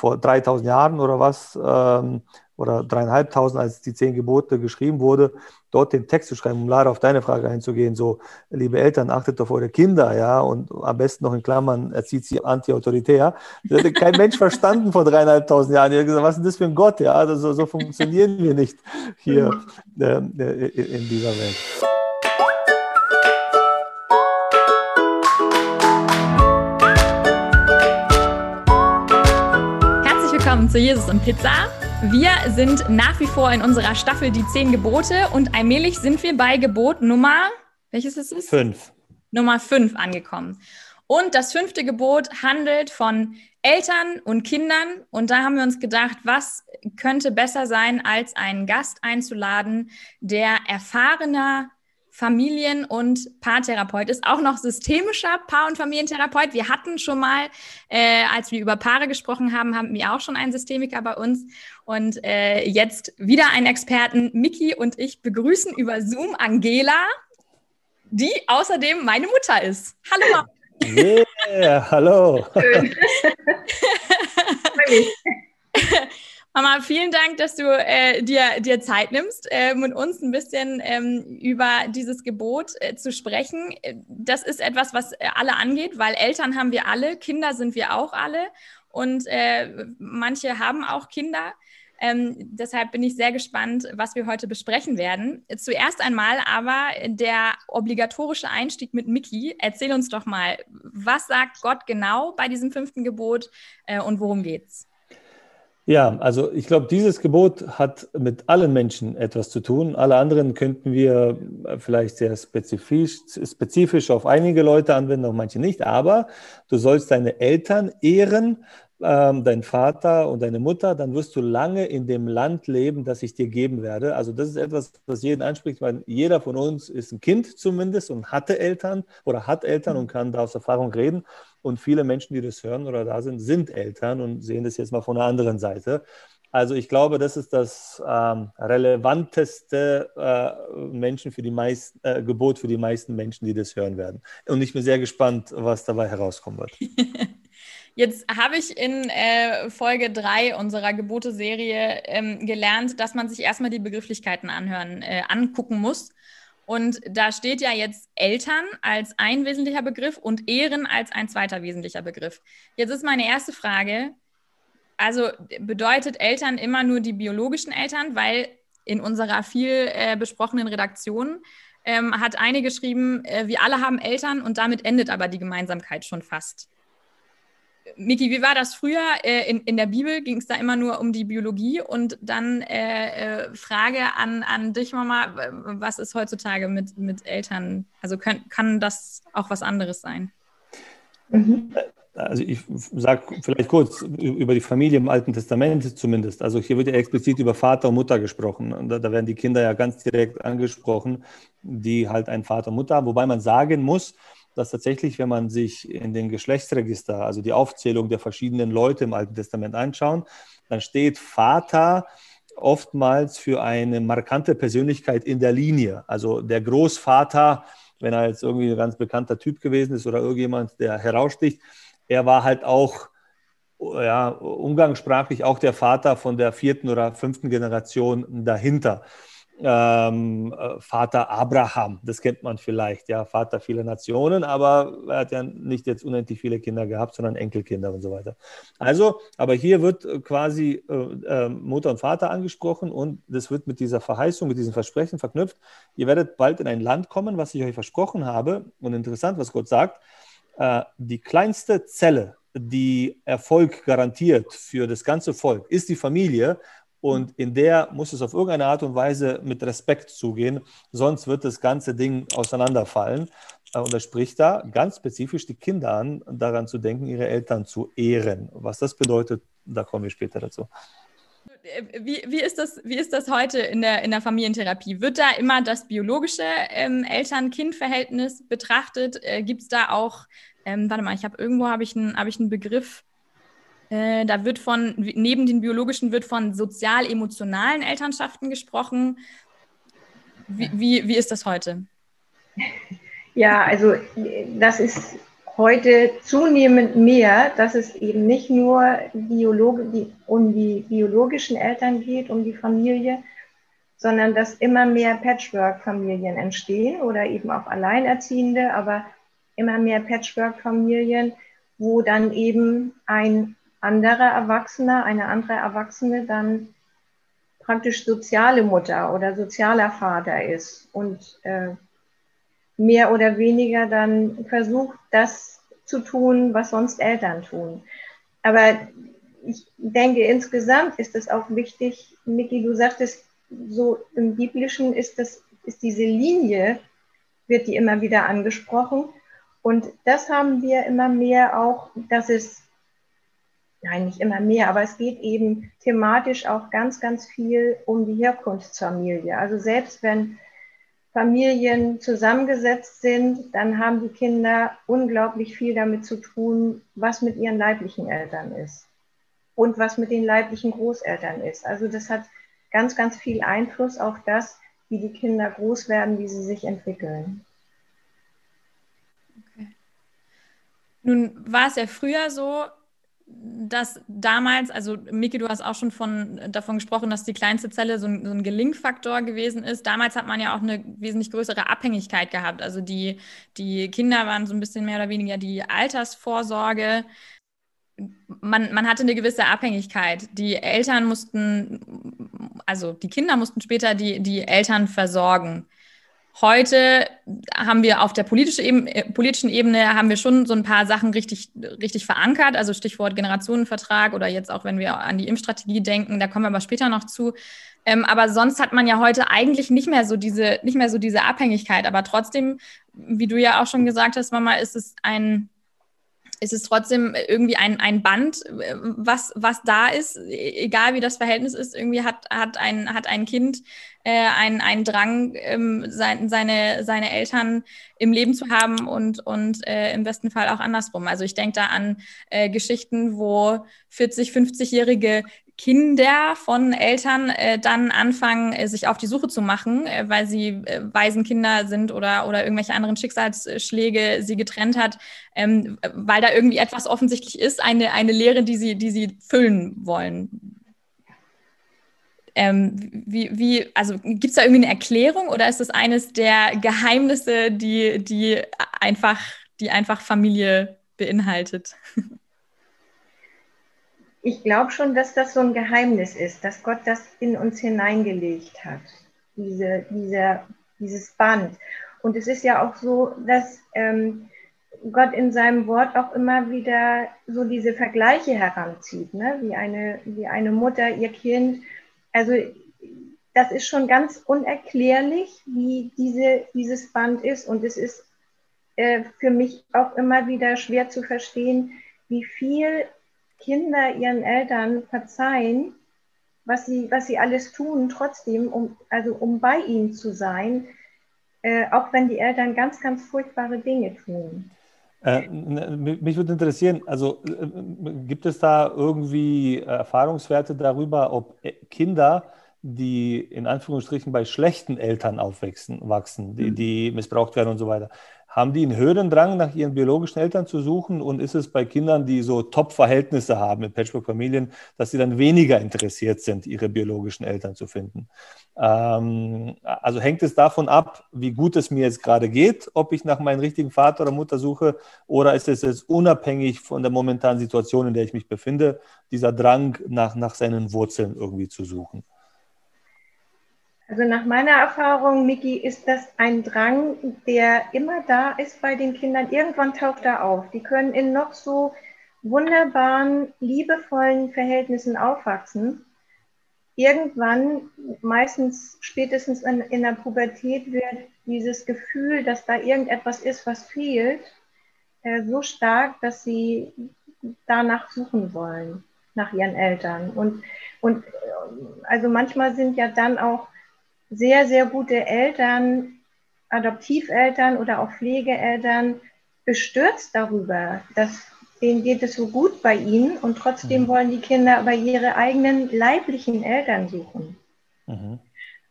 vor 3000 Jahren oder was, ähm, oder dreieinhalbtausend, als die zehn Gebote geschrieben wurde, dort den Text zu schreiben, um leider auf deine Frage einzugehen, so, liebe Eltern, achtet auf eure Kinder, ja, und am besten noch in Klammern, erzieht sie anti-autoritär. Das hätte kein Mensch verstanden vor dreieinhalbtausend Jahren. Er hat gesagt, was ist denn das für ein Gott, ja, also, so funktionieren wir nicht hier äh, in dieser Welt. Zu Jesus und Pizza. Wir sind nach wie vor in unserer Staffel Die Zehn Gebote und allmählich sind wir bei Gebot Nummer, welches ist es? Fünf. Nummer fünf angekommen. Und das fünfte Gebot handelt von Eltern und Kindern. Und da haben wir uns gedacht, was könnte besser sein, als einen Gast einzuladen, der erfahrener Familien- und Paartherapeut ist, auch noch systemischer Paar- und Familientherapeut. Wir hatten schon mal, äh, als wir über Paare gesprochen haben, haben wir auch schon einen Systemiker bei uns. Und äh, jetzt wieder einen Experten. Miki und ich begrüßen über Zoom Angela, die außerdem meine Mutter ist. Hallo Mama. Yeah, hallo. Schön. Mama, vielen Dank, dass du äh, dir, dir Zeit nimmst, äh, mit uns ein bisschen ähm, über dieses Gebot äh, zu sprechen. Das ist etwas, was äh, alle angeht, weil Eltern haben wir alle, Kinder sind wir auch alle und äh, manche haben auch Kinder. Ähm, deshalb bin ich sehr gespannt, was wir heute besprechen werden. Zuerst einmal aber der obligatorische Einstieg mit Miki. Erzähl uns doch mal, was sagt Gott genau bei diesem fünften Gebot äh, und worum geht's? Ja, also ich glaube, dieses Gebot hat mit allen Menschen etwas zu tun. Alle anderen könnten wir vielleicht sehr spezifisch, spezifisch auf einige Leute anwenden, auf manche nicht. Aber du sollst deine Eltern ehren, ähm, deinen Vater und deine Mutter, dann wirst du lange in dem Land leben, das ich dir geben werde. Also das ist etwas, was jeden anspricht, weil jeder von uns ist ein Kind zumindest und hatte Eltern oder hat Eltern und kann da aus Erfahrung reden. Und viele Menschen, die das hören oder da sind, sind Eltern und sehen das jetzt mal von der anderen Seite. Also ich glaube, das ist das ähm, relevanteste äh, Menschen für die meisten, äh, Gebot für die meisten Menschen, die das hören werden. Und ich bin sehr gespannt, was dabei herauskommen wird. Jetzt habe ich in äh, Folge 3 unserer Gebote-Serie ähm, gelernt, dass man sich erstmal die Begrifflichkeiten anhören, äh, angucken muss. Und da steht ja jetzt Eltern als ein wesentlicher Begriff und Ehren als ein zweiter wesentlicher Begriff. Jetzt ist meine erste Frage, also bedeutet Eltern immer nur die biologischen Eltern, weil in unserer viel äh, besprochenen Redaktion ähm, hat eine geschrieben, äh, wir alle haben Eltern und damit endet aber die Gemeinsamkeit schon fast. Miki, wie war das früher? Äh, in, in der Bibel ging es da immer nur um die Biologie und dann äh, äh, Frage an, an dich, Mama, was ist heutzutage mit, mit Eltern? Also können, kann das auch was anderes sein? Mhm. Also ich sage vielleicht kurz über die Familie im Alten Testament zumindest. Also hier wird ja explizit über Vater und Mutter gesprochen. Und da, da werden die Kinder ja ganz direkt angesprochen, die halt einen Vater und Mutter haben. Wobei man sagen muss, dass tatsächlich, wenn man sich in den Geschlechtsregister, also die Aufzählung der verschiedenen Leute im Alten Testament anschaut, dann steht Vater oftmals für eine markante Persönlichkeit in der Linie. Also der Großvater, wenn er jetzt irgendwie ein ganz bekannter Typ gewesen ist oder irgendjemand, der heraussticht, er war halt auch ja, umgangssprachlich auch der Vater von der vierten oder fünften Generation dahinter ähm, äh, Vater Abraham, das kennt man vielleicht, ja, Vater vieler Nationen, aber er hat ja nicht jetzt unendlich viele Kinder gehabt, sondern Enkelkinder und so weiter. Also, aber hier wird äh, quasi äh, äh, Mutter und Vater angesprochen und das wird mit dieser Verheißung, mit diesem Versprechen verknüpft. Ihr werdet bald in ein Land kommen, was ich euch versprochen habe. Und interessant, was Gott sagt, äh, die kleinste Zelle, die Erfolg garantiert für das ganze Volk, ist die Familie. Und in der muss es auf irgendeine Art und Weise mit Respekt zugehen, sonst wird das ganze Ding auseinanderfallen. Äh, und er spricht da ganz spezifisch die Kinder an, daran zu denken, ihre Eltern zu ehren. Was das bedeutet, da kommen wir später dazu. Wie, wie, ist das, wie ist das heute in der, in der Familientherapie? Wird da immer das biologische ähm, Eltern-Kind-Verhältnis betrachtet? Äh, Gibt es da auch, ähm, warte mal, ich habe irgendwo habe ich, hab ich einen Begriff, äh, da wird von, neben den biologischen wird von sozial-emotionalen Elternschaften gesprochen. Wie, wie, wie ist das heute? Ja, also das ist heute zunehmend mehr, dass es eben nicht nur Biologe, die, um die biologischen Eltern geht, um die Familie, sondern dass immer mehr Patchwork-Familien entstehen oder eben auch Alleinerziehende, aber immer mehr Patchwork-Familien, wo dann eben ein anderer Erwachsener, eine andere Erwachsene dann praktisch soziale Mutter oder sozialer Vater ist und äh, mehr oder weniger dann versucht, das zu tun, was sonst Eltern tun. Aber ich denke, insgesamt ist es auch wichtig, Miki, du sagtest, so im Biblischen ist das, ist diese Linie, wird die immer wieder angesprochen. Und das haben wir immer mehr auch, dass es, nein, nicht immer mehr, aber es geht eben thematisch auch ganz, ganz viel um die Herkunftsfamilie. Also selbst wenn Familien zusammengesetzt sind, dann haben die Kinder unglaublich viel damit zu tun, was mit ihren leiblichen Eltern ist und was mit den leiblichen Großeltern ist. Also das hat ganz, ganz viel Einfluss auf das, wie die Kinder groß werden, wie sie sich entwickeln. Okay. Nun war es ja früher so, dass damals, also Miki, du hast auch schon von, davon gesprochen, dass die kleinste Zelle so ein, so ein Gelingfaktor gewesen ist. Damals hat man ja auch eine wesentlich größere Abhängigkeit gehabt. Also die, die Kinder waren so ein bisschen mehr oder weniger die Altersvorsorge. Man, man hatte eine gewisse Abhängigkeit. Die Eltern mussten, also die Kinder mussten später die, die Eltern versorgen. Heute haben wir auf der politischen Ebene, äh, politischen Ebene haben wir schon so ein paar Sachen richtig, richtig verankert, also Stichwort Generationenvertrag oder jetzt auch, wenn wir an die Impfstrategie denken, da kommen wir aber später noch zu. Ähm, aber sonst hat man ja heute eigentlich nicht mehr so diese, nicht mehr so diese Abhängigkeit. Aber trotzdem, wie du ja auch schon gesagt hast, Mama, ist es ein, ist es trotzdem irgendwie ein, ein Band, äh, was, was da ist, e-, egal wie das Verhältnis ist, irgendwie hat, hat, ein, hat ein Kind äh, einen, einen Drang, ähm, sein, seine, seine Eltern im Leben zu haben und, und äh, im besten Fall auch andersrum. Also ich denke da an äh, Geschichten, wo 40, 50-jährige Kinder von Eltern äh, dann anfangen, äh, sich auf die Suche zu machen, äh, weil sie äh, Waisenkinder sind oder, oder irgendwelche anderen Schicksalsschläge sie getrennt hat, ähm, weil da irgendwie etwas offensichtlich ist, eine, eine Lehre, die sie, die sie füllen wollen. Ähm, wie, wie, also gibt es da irgendwie eine Erklärung oder ist das eines der Geheimnisse, die, die, einfach, die einfach Familie beinhaltet? Ich glaube schon, dass das so ein Geheimnis ist, dass Gott das in uns hineingelegt hat, diese, diese, dieses Band. Und es ist ja auch so, dass ähm, Gott in seinem Wort auch immer wieder so diese Vergleiche heranzieht, ne? wie, eine, wie eine Mutter ihr Kind also das ist schon ganz unerklärlich, wie diese, dieses Band ist. Und es ist äh, für mich auch immer wieder schwer zu verstehen, wie viel Kinder ihren Eltern verzeihen, was sie, was sie alles tun, trotzdem, um, also um bei ihnen zu sein, äh, auch wenn die Eltern ganz, ganz furchtbare Dinge tun. Äh, mich würde interessieren, also äh, gibt es da irgendwie Erfahrungswerte darüber, ob äh, Kinder, die in Anführungsstrichen bei schlechten Eltern aufwachsen, wachsen, die, mhm. die missbraucht werden und so weiter, haben die einen höheren Drang, nach ihren biologischen Eltern zu suchen? Und ist es bei Kindern, die so Top-Verhältnisse haben in Patchwork-Familien, dass sie dann weniger interessiert sind, ihre biologischen Eltern zu finden? Ähm, also hängt es davon ab, wie gut es mir jetzt gerade geht, ob ich nach meinem richtigen Vater oder Mutter suche, oder ist es jetzt unabhängig von der momentanen Situation, in der ich mich befinde, dieser Drang nach, nach seinen Wurzeln irgendwie zu suchen? Also nach meiner Erfahrung, Miki, ist das ein Drang, der immer da ist bei den Kindern. Irgendwann taucht er auf. Die können in noch so wunderbaren, liebevollen Verhältnissen aufwachsen. Irgendwann, meistens spätestens in, in der Pubertät, wird dieses Gefühl, dass da irgendetwas ist, was fehlt, äh, so stark, dass sie danach suchen wollen, nach ihren Eltern. Und, und äh, also manchmal sind ja dann auch sehr, sehr gute Eltern, Adoptiveltern oder auch Pflegeeltern bestürzt darüber, dass denen geht es so gut bei ihnen und trotzdem mhm. wollen die Kinder aber ihre eigenen leiblichen Eltern suchen. Mhm.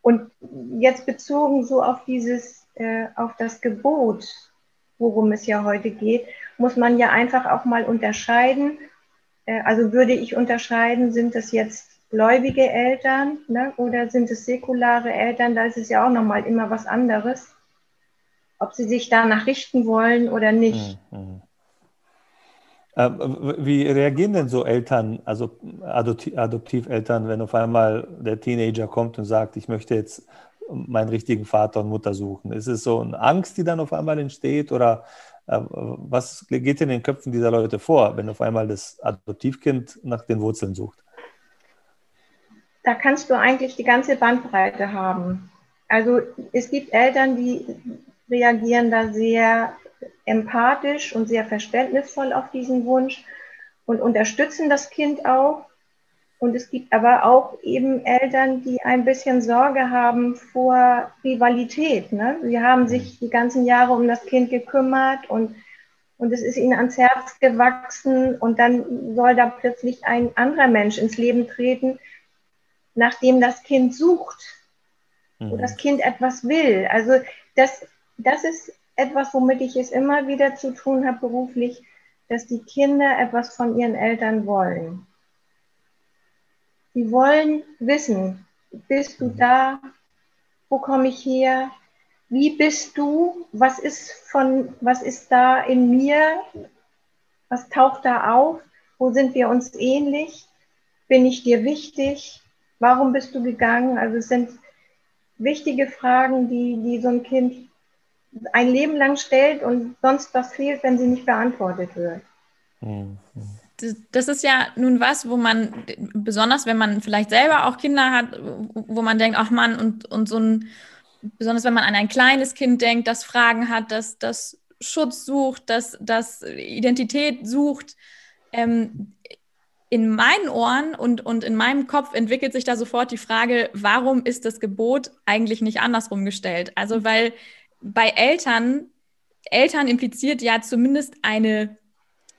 Und jetzt bezogen so auf dieses, äh, auf das Gebot, worum es ja heute geht, muss man ja einfach auch mal unterscheiden. Äh, also würde ich unterscheiden, sind das jetzt gläubige Eltern ne, oder sind es säkulare Eltern? Da ist es ja auch nochmal immer was anderes, ob sie sich danach richten wollen oder nicht. Mhm. Äh, wie reagieren denn so Eltern, also Adoptiveltern, wenn auf einmal der Teenager kommt und sagt, ich möchte jetzt meinen richtigen Vater und Mutter suchen? Ist es so eine Angst, die dann auf einmal entsteht oder äh, was geht in den Köpfen dieser Leute vor, wenn auf einmal das Adoptivkind nach den Wurzeln sucht? Da kannst du eigentlich die ganze Bandbreite haben. Also es gibt Eltern, die reagieren da sehr empathisch und sehr verständnisvoll auf diesen Wunsch und unterstützen das Kind auch. Und es gibt aber auch eben Eltern, die ein bisschen Sorge haben vor Rivalität. Ne? Sie haben sich die ganzen Jahre um das Kind gekümmert und, und es ist ihnen ans Herz gewachsen und dann soll da plötzlich ein anderer Mensch ins Leben treten, nachdem das Kind sucht, mhm. wo das Kind etwas will. Also das, das ist etwas, womit ich es immer wieder zu tun habe beruflich, dass die Kinder etwas von ihren Eltern wollen. Sie wollen wissen, bist du da? Wo komme ich her? Wie bist du? Was ist von, was ist da in mir? Was taucht da auf? Wo sind wir uns ähnlich? Bin ich dir wichtig? Warum bist du gegangen? Also es sind wichtige Fragen, die, die so ein Kind ein Leben lang stellt und sonst was fehlt, wenn sie nicht beantwortet wird. Das ist ja nun was, wo man, besonders wenn man vielleicht selber auch Kinder hat, wo man denkt, ach Mann, und, und so ein, besonders wenn man an ein kleines Kind denkt, das Fragen hat, das, das Schutz sucht, das, das Identität sucht, ähm, in meinen Ohren und, und in meinem Kopf entwickelt sich da sofort die Frage, warum ist das Gebot eigentlich nicht andersrum gestellt? Also, weil bei Eltern, Eltern impliziert ja zumindest eine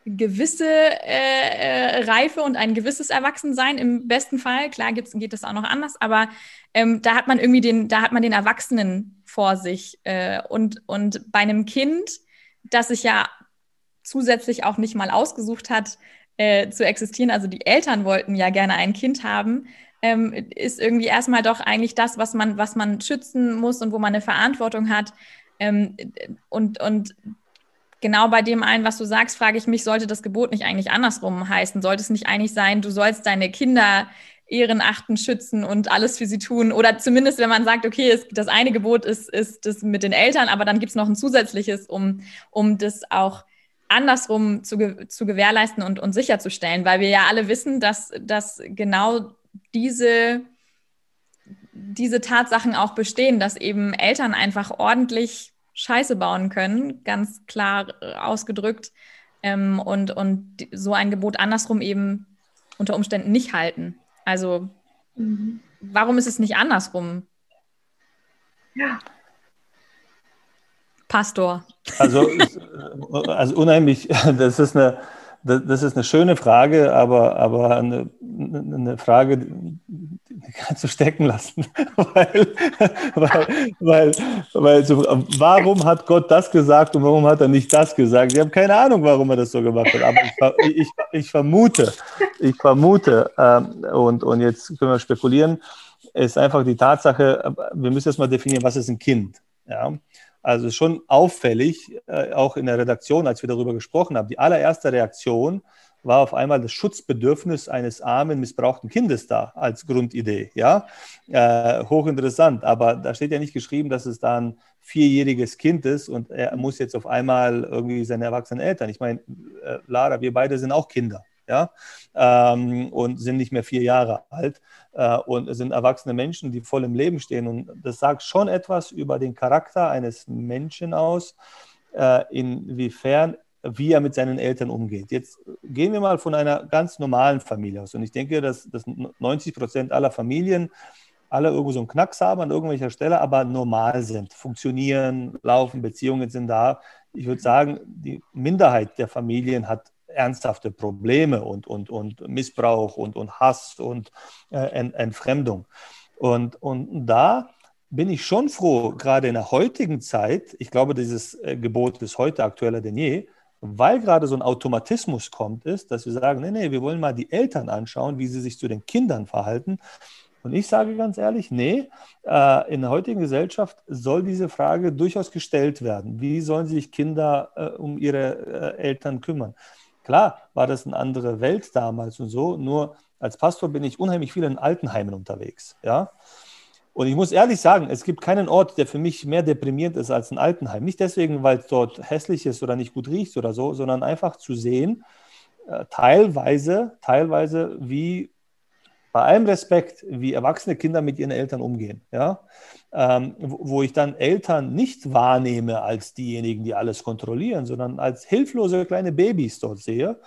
gewisse äh, äh, Reife und ein gewisses Erwachsensein im besten Fall. Klar gibt's, geht das auch noch anders, aber ähm, da hat man irgendwie den, da hat man den Erwachsenen vor sich. Äh, und, und bei einem Kind, das sich ja zusätzlich auch nicht mal ausgesucht hat, äh, zu existieren, also die Eltern wollten ja gerne ein Kind haben, ähm, ist irgendwie erstmal doch eigentlich das, was man, was man schützen muss und wo man eine Verantwortung hat. Ähm, und, und genau bei dem einen, was du sagst, frage ich mich, sollte das Gebot nicht eigentlich andersrum heißen? Sollte es nicht eigentlich sein, du sollst deine Kinder Ehren achten, schützen und alles für sie tun? Oder zumindest, wenn man sagt, okay, es, das eine Gebot ist, ist das mit den Eltern, aber dann gibt es noch ein zusätzliches, um, um das auch andersrum zu, zu gewährleisten und, und sicherzustellen, weil wir ja alle wissen, dass, dass genau diese, diese Tatsachen auch bestehen, dass eben Eltern einfach ordentlich Scheiße bauen können, ganz klar äh, ausgedrückt, ähm, und, und so ein Gebot andersrum eben unter Umständen nicht halten. Also mhm. warum ist es nicht andersrum? Ja. Pastor. Also, also unheimlich, das ist eine, das ist eine schöne Frage, aber, aber eine, eine Frage, die kannst du stecken lassen. weil, weil, weil, weil warum hat Gott das gesagt und warum hat er nicht das gesagt? Ich habe keine Ahnung, warum er das so gemacht hat, aber ich, ich, ich vermute, ich vermute, ähm, und, und jetzt können wir spekulieren, ist einfach die Tatsache, wir müssen jetzt mal definieren, was ist ein Kind. Ja? Also schon auffällig, äh, auch in der Redaktion, als wir darüber gesprochen haben, die allererste Reaktion war auf einmal das Schutzbedürfnis eines armen, missbrauchten Kindes da als Grundidee. Ja, äh, hochinteressant. Aber da steht ja nicht geschrieben, dass es da ein vierjähriges Kind ist und er muss jetzt auf einmal irgendwie seine erwachsenen Eltern. Ich meine, äh, Lara, wir beide sind auch Kinder ja, ähm, und sind nicht mehr vier Jahre alt äh, und sind erwachsene Menschen, die voll im Leben stehen. Und das sagt schon etwas über den Charakter eines Menschen aus, äh, inwiefern wie er mit seinen Eltern umgeht. Jetzt gehen wir mal von einer ganz normalen Familie aus. Und ich denke, dass, dass 90 Prozent aller Familien alle irgendwo so einen Knacks haben an irgendwelcher Stelle, aber normal sind, funktionieren, laufen, Beziehungen sind da. Ich würde sagen, die Minderheit der Familien hat ernsthafte Probleme und, und, und Missbrauch und, und Hass und äh, Entfremdung. Und, und da bin ich schon froh, gerade in der heutigen Zeit, ich glaube, dieses äh, Gebot ist heute aktueller denn je, weil gerade so ein Automatismus kommt, ist, dass wir sagen, nee, nee, wir wollen mal die Eltern anschauen, wie sie sich zu den Kindern verhalten. Und ich sage ganz ehrlich, nee, äh, in der heutigen Gesellschaft soll diese Frage durchaus gestellt werden. Wie sollen sich Kinder äh, um ihre Eltern kümmern? Klar war das eine andere Welt damals und so, nur als Pastor bin ich unheimlich viel in Altenheimen unterwegs. Ja? Und ich muss ehrlich sagen, es gibt keinen Ort, der für mich mehr deprimierend ist als ein Altenheim. Nicht deswegen, weil es dort hässlich ist oder nicht gut riecht oder so, sondern einfach zu sehen, äh, teilweise, teilweise, wie bei allem Respekt, wie erwachsene Kinder mit ihren Eltern umgehen. Ja? Ähm, wo ich dann Eltern nicht wahrnehme als diejenigen, die alles kontrollieren, sondern als hilflose kleine Babys dort sehe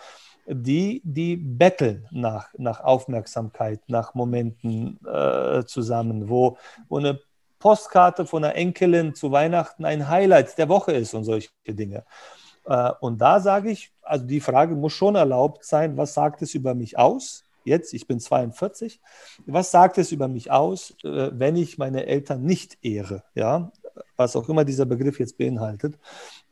die, die betteln nach, nach Aufmerksamkeit, nach Momenten äh, zusammen, wo, wo eine Postkarte von einer Enkelin zu Weihnachten ein Highlight der Woche ist und solche Dinge. Äh, und da sage ich, also die Frage muss schon erlaubt sein, was sagt es über mich aus? Jetzt, ich bin 42. Was sagt es über mich aus, äh, wenn ich meine Eltern nicht ehre? Ja, was auch immer dieser Begriff jetzt beinhaltet.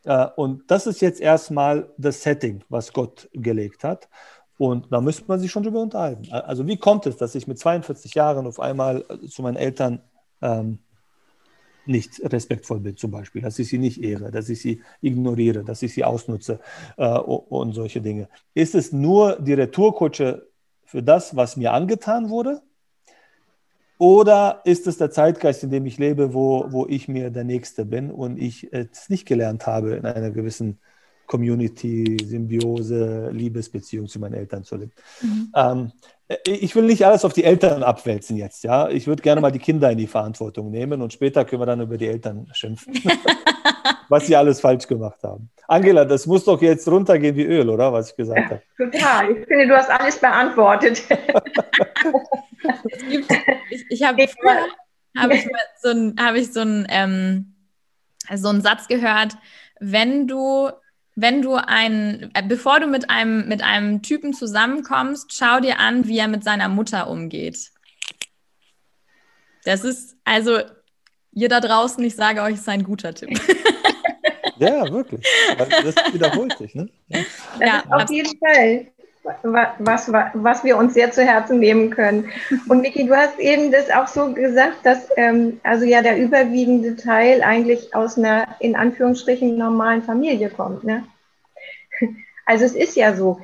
Äh, und das ist jetzt erstmal das Setting, was Gott gelegt hat. Und da müsste man sich schon drüber unterhalten. Also wie kommt es, dass ich mit 42 Jahren auf einmal zu meinen Eltern ähm, nicht respektvoll bin, zum Beispiel, dass ich sie nicht ehre, dass ich sie ignoriere, dass ich sie ausnutze äh, und solche Dinge. Ist es nur die Retourkutsche für das, was mir angetan wurde? Oder ist es der Zeitgeist, in dem ich lebe, wo, wo ich mir der Nächste bin und ich es nicht gelernt habe, in einer gewissen Community, Symbiose, Liebesbeziehung zu meinen Eltern zu leben? Mhm. Ähm, ich will nicht alles auf die Eltern abwälzen jetzt, ja. Ich würde gerne mal die Kinder in die Verantwortung nehmen und später können wir dann über die Eltern schimpfen, was sie alles falsch gemacht haben. Angela, das muss doch jetzt runtergehen wie Öl, oder? Was ich gesagt habe. Total. Ich finde, du hast alles beantwortet. ich, ich habe früher habe ich so einen hab ich so einen, ähm, so einen Satz gehört, wenn du wenn du ein, äh, bevor du mit einem, mit einem Typen zusammenkommst, schau dir an, wie er mit seiner Mutter umgeht. Das ist, also, ihr da draußen, ich sage euch, ist ein guter Tipp. Ja, wirklich. Das wiederholt sich, ne? Ja, ja auf jeden Fall was, was, was wir uns sehr zu Herzen nehmen können. Und Miki, du hast eben das auch so gesagt, dass ähm, also ja der überwiegende Teil eigentlich aus einer in Anführungsstrichen normalen Familie kommt. Ne? Also es ist ja so,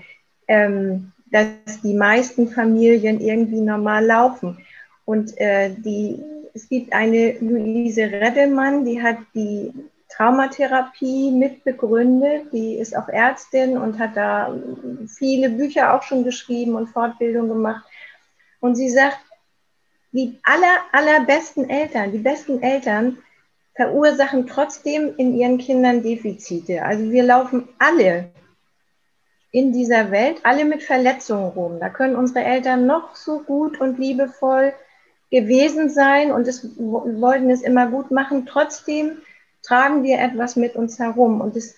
ähm, dass die meisten Familien irgendwie normal laufen. Und äh, die, es gibt eine Luise Redemann, die hat die Traumatherapie mitbegründet. Die ist auch Ärztin und hat da viele Bücher auch schon geschrieben und Fortbildung gemacht. Und sie sagt, die aller, allerbesten Eltern, die besten Eltern verursachen trotzdem in ihren Kindern Defizite. Also wir laufen alle in dieser Welt, alle mit Verletzungen rum. Da können unsere Eltern noch so gut und liebevoll gewesen sein und es, wollten es immer gut machen. Trotzdem tragen wir etwas mit uns herum. Und, es,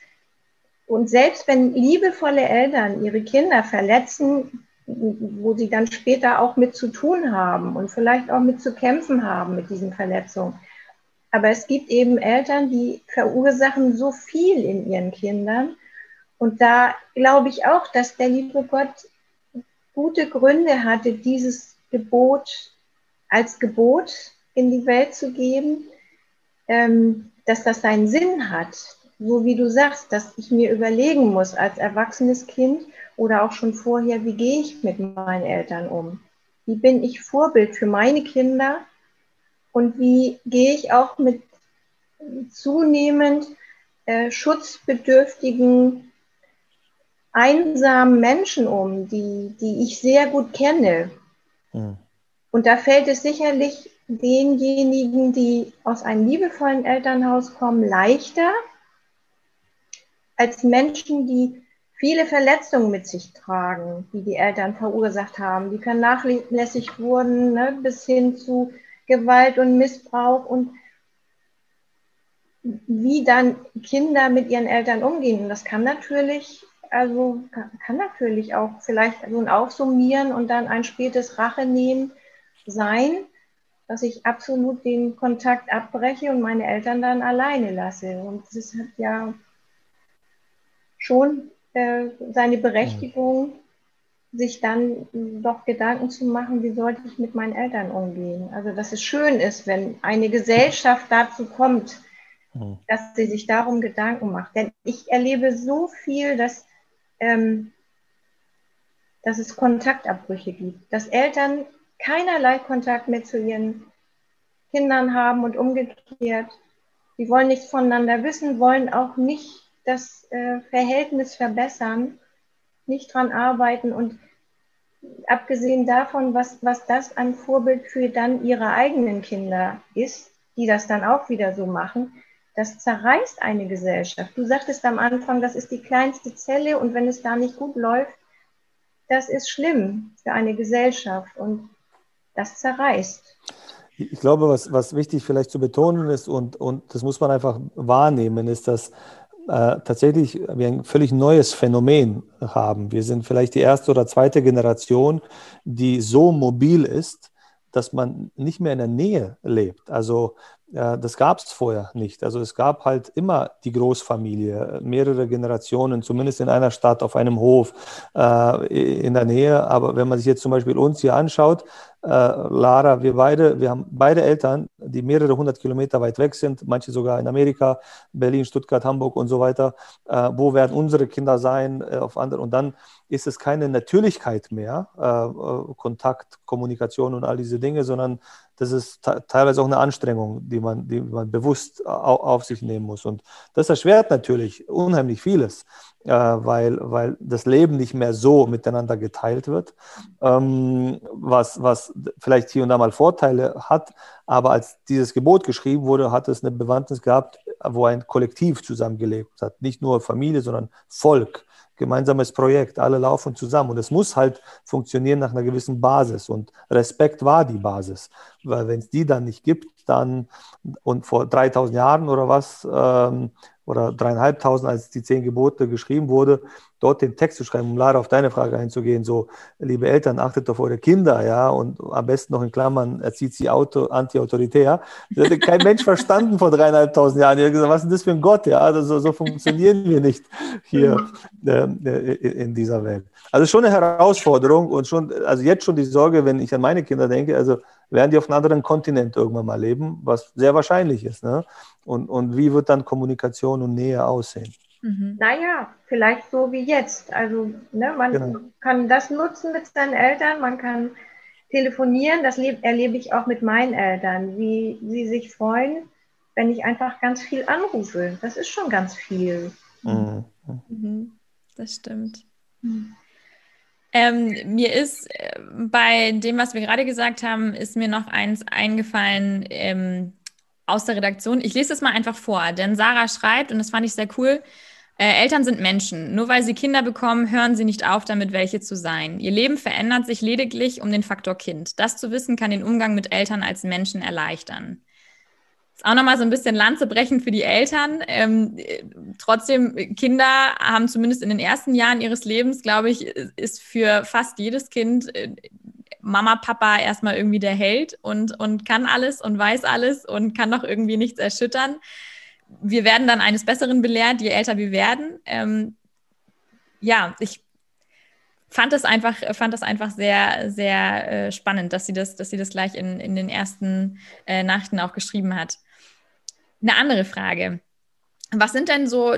und selbst wenn liebevolle Eltern ihre Kinder verletzen, wo sie dann später auch mit zu tun haben und vielleicht auch mit zu kämpfen haben mit diesen Verletzungen. Aber es gibt eben Eltern, die verursachen so viel in ihren Kindern. Und da glaube ich auch, dass der liebe Gott gute Gründe hatte, dieses Gebot als Gebot in die Welt zu geben. Ähm, dass das seinen Sinn hat. So wie du sagst, dass ich mir überlegen muss als erwachsenes Kind oder auch schon vorher, wie gehe ich mit meinen Eltern um? Wie bin ich Vorbild für meine Kinder? Und wie gehe ich auch mit zunehmend äh, schutzbedürftigen, einsamen Menschen um, die, die ich sehr gut kenne? Mhm. Und da fällt es sicherlich denjenigen, die aus einem liebevollen Elternhaus kommen, leichter als Menschen, die viele Verletzungen mit sich tragen, die die Eltern verursacht haben, die vernachlässigt wurden, ne, bis hin zu Gewalt und Missbrauch und wie dann Kinder mit ihren Eltern umgehen. Und das kann natürlich, also kann natürlich auch vielleicht so ein Aufsummieren und dann ein spätes Rache nehmen sein dass ich absolut den Kontakt abbreche und meine Eltern dann alleine lasse. Und das hat ja, schon äh, seine Berechtigung, sich dann doch Gedanken zu machen, wie sollte ich mit meinen Eltern umgehen. Also dass es schön ist, wenn eine Gesellschaft dazu kommt, mhm. dass sie sich darum Gedanken macht. Denn ich erlebe so viel, dass, ähm, dass es Kontaktabbrüche gibt, dass Eltern keinerlei Kontakt mehr zu ihren Kindern haben und umgekehrt. Sie wollen nichts voneinander wissen, wollen auch nicht das äh, Verhältnis verbessern, nicht dran arbeiten und abgesehen davon, was, was das ein Vorbild für dann ihre eigenen Kinder ist, die das dann auch wieder so machen, das zerreißt eine Gesellschaft. Du sagtest am Anfang, das ist die kleinste Zelle und wenn es da nicht gut läuft, das ist schlimm für eine Gesellschaft und das zerreißt. Ich glaube, was, was wichtig vielleicht zu betonen ist und, und das muss man einfach wahrnehmen, ist, dass äh, tatsächlich wir ein völlig neues Phänomen haben. Wir sind vielleicht die erste oder zweite Generation, die so mobil ist, dass man nicht mehr in der Nähe lebt. Also äh, das gab es vorher nicht. Also es gab halt immer die Großfamilie, mehrere Generationen, zumindest in einer Stadt, auf einem Hof äh, in der Nähe. Aber wenn man sich jetzt zum Beispiel uns hier anschaut, äh, Lara, wir beide, wir haben beide Eltern, die mehrere hundert Kilometer weit weg sind, manche sogar in Amerika, Berlin, Stuttgart, Hamburg und so weiter. Äh, wo werden unsere Kinder sein? Äh, auf andere und dann ist es keine Natürlichkeit mehr, äh, äh, Kontakt, Kommunikation und all diese Dinge, sondern das ist teilweise auch eine Anstrengung, die man, die man bewusst auf sich nehmen muss. Und das erschwert natürlich unheimlich vieles, äh, weil, weil das Leben nicht mehr so miteinander geteilt wird, ähm, was, was vielleicht hier und da mal Vorteile hat. Aber als dieses Gebot geschrieben wurde, hat es eine Bewandtnis gehabt, wo ein Kollektiv zusammengelebt hat. Nicht nur Familie, sondern Volk. Gemeinsames Projekt, alle laufen zusammen. Und es muss halt funktionieren nach einer gewissen Basis. Und Respekt war die Basis, weil wenn es die dann nicht gibt, dann und vor 3000 Jahren oder was ähm, oder dreieinhalbtausend, als die zehn Gebote geschrieben wurde, dort den Text zu schreiben, um leider auf deine Frage einzugehen, so, liebe Eltern, achtet auf eure Kinder, ja, und am besten noch in Klammern, erzieht sie auto, anti-autoritär. Das hätte kein Mensch verstanden vor dreieinhalbtausend Jahren. Er hat gesagt, was ist denn das für ein Gott, ja, also so, funktionieren wir nicht hier äh, in dieser Welt. Also schon eine Herausforderung und schon, also jetzt schon die Sorge, wenn ich an meine Kinder denke, also werden die auf einem anderen Kontinent irgendwann mal leben, was sehr wahrscheinlich ist. Ne? Und, und wie wird dann Kommunikation und Nähe aussehen? Mhm. Naja, vielleicht so wie jetzt. Also ne, man genau. kann das nutzen mit seinen Eltern, man kann telefonieren, das erlebe ich auch mit meinen Eltern, wie sie sich freuen, wenn ich einfach ganz viel anrufe. Das ist schon ganz viel. Mhm. Mhm. Das stimmt. Ähm, mir ist äh, bei dem, was wir gerade gesagt haben, ist mir noch eins eingefallen ähm, aus der Redaktion. Ich lese das mal einfach vor, denn Sarah schreibt, und das fand ich sehr cool, äh, Eltern sind Menschen. Nur weil sie Kinder bekommen, hören sie nicht auf, damit welche zu sein. Ihr Leben verändert sich lediglich um den Faktor Kind. Das zu wissen, kann den Umgang mit Eltern als Menschen erleichtern auch nochmal so ein bisschen Lanze brechen für die Eltern. Ähm, trotzdem, Kinder haben zumindest in den ersten Jahren ihres Lebens, glaube ich, ist für fast jedes Kind äh, Mama, Papa erstmal irgendwie der Held und, und kann alles und weiß alles und kann doch irgendwie nichts erschüttern. Wir werden dann eines Besseren belehrt, je älter wir werden. Ähm, ja, ich fand das einfach, fand das einfach sehr, sehr äh, spannend, dass sie das, dass sie das gleich in, in den ersten äh, Nachrichten auch geschrieben hat. Eine andere Frage. Was sind denn so,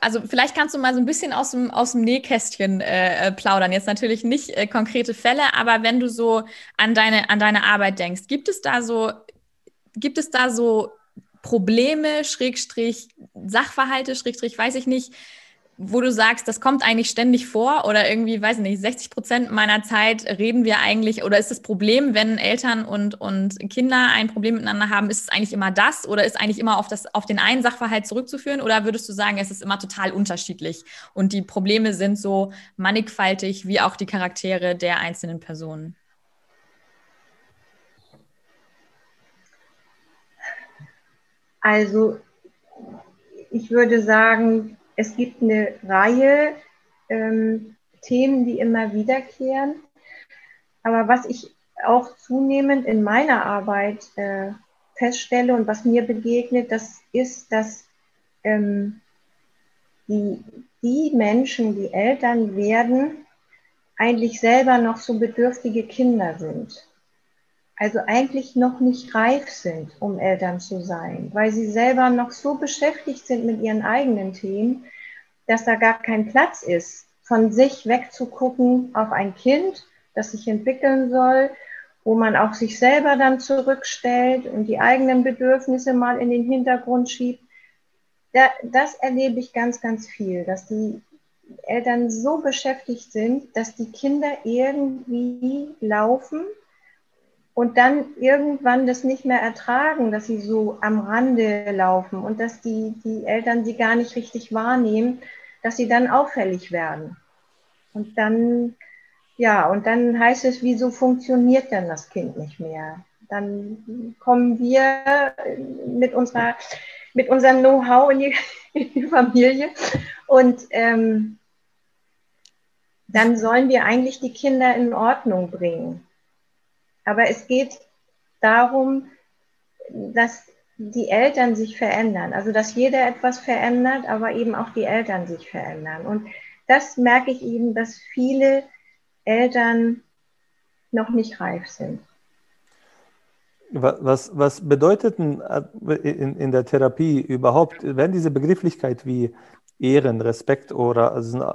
also vielleicht kannst du mal so ein bisschen aus dem, aus dem Nähkästchen äh, äh, plaudern. Jetzt natürlich nicht äh, konkrete Fälle, aber wenn du so an deine, an deine Arbeit denkst, gibt es da so, gibt es da so Probleme, Schrägstrich, Sachverhalte, Schrägstrich, weiß ich nicht, wo du sagst, das kommt eigentlich ständig vor oder irgendwie, weiß ich nicht, 60 Prozent meiner Zeit reden wir eigentlich oder ist das Problem, wenn Eltern und, und Kinder ein Problem miteinander haben, ist es eigentlich immer das oder ist eigentlich immer auf, das, auf den einen Sachverhalt zurückzuführen oder würdest du sagen, es ist immer total unterschiedlich und die Probleme sind so mannigfaltig wie auch die Charaktere der einzelnen Personen? Also ich würde sagen, es gibt eine Reihe ähm, Themen, die immer wiederkehren. Aber was ich auch zunehmend in meiner Arbeit äh, feststelle und was mir begegnet, das ist, dass ähm, die, die Menschen, die Eltern werden, eigentlich selber noch so bedürftige Kinder sind. Also eigentlich noch nicht reif sind, um Eltern zu sein, weil sie selber noch so beschäftigt sind mit ihren eigenen Themen, dass da gar kein Platz ist, von sich wegzugucken auf ein Kind, das sich entwickeln soll, wo man auch sich selber dann zurückstellt und die eigenen Bedürfnisse mal in den Hintergrund schiebt. das erlebe ich ganz, ganz viel, dass die Eltern so beschäftigt sind, dass die Kinder irgendwie laufen und dann irgendwann das nicht mehr ertragen, dass sie so am Rande laufen und dass die, die Eltern sie gar nicht richtig wahrnehmen, dass sie dann auffällig werden. Und dann, ja, und dann heißt es, wieso funktioniert denn das Kind nicht mehr? Dann kommen wir mit unserer, mit unserem Know-how in die, in die Familie und ähm, dann sollen wir eigentlich die Kinder in Ordnung bringen. Aber es geht darum, dass die Eltern sich verändern. Also dass jeder etwas verändert, aber eben auch die Eltern sich verändern. Und das merke ich eben, dass viele Eltern noch nicht reif sind. Was, was bedeutet in, in der Therapie überhaupt, wenn diese Begrifflichkeit wie Ehren, Respekt oder also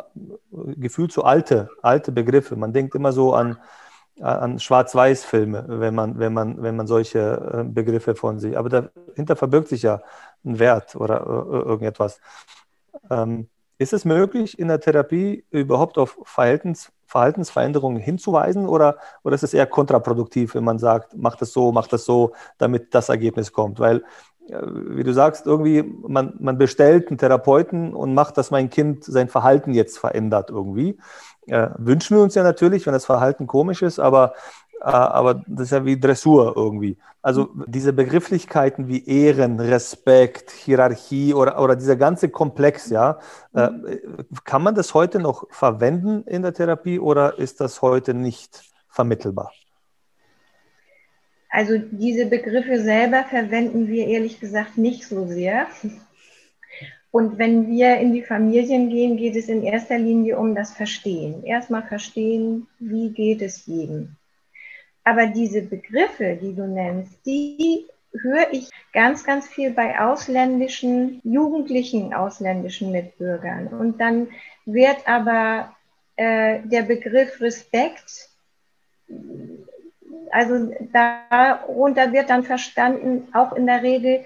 Gefühl zu alte, alte Begriffe. Man denkt immer so an, an Schwarz-Weiß-Filme, wenn man, wenn, man, wenn man solche äh, Begriffe von sich. Aber dahinter verbirgt sich ja ein Wert oder äh, irgendetwas. Ähm, ist es möglich, in der Therapie überhaupt auf Verhaltens, Verhaltensveränderungen hinzuweisen oder, oder ist es eher kontraproduktiv, wenn man sagt, mach das so, mach das so, damit das Ergebnis kommt? Weil wie du sagst, irgendwie, man, man bestellt einen Therapeuten und macht, dass mein Kind sein Verhalten jetzt verändert irgendwie. Äh, wünschen wir uns ja natürlich, wenn das Verhalten komisch ist, aber, äh, aber das ist ja wie Dressur irgendwie. Also diese Begrifflichkeiten wie Ehren, Respekt, Hierarchie oder, oder dieser ganze Komplex, ja, äh, kann man das heute noch verwenden in der Therapie oder ist das heute nicht vermittelbar? Also diese Begriffe selber verwenden wir ehrlich gesagt nicht so sehr. Und wenn wir in die Familien gehen, geht es in erster Linie um das Verstehen. Erstmal verstehen, wie geht es jedem. Aber diese Begriffe, die du nennst, die höre ich ganz, ganz viel bei ausländischen, jugendlichen ausländischen Mitbürgern. Und dann wird aber äh, der Begriff Respekt also darunter wird dann verstanden, auch in der Regel,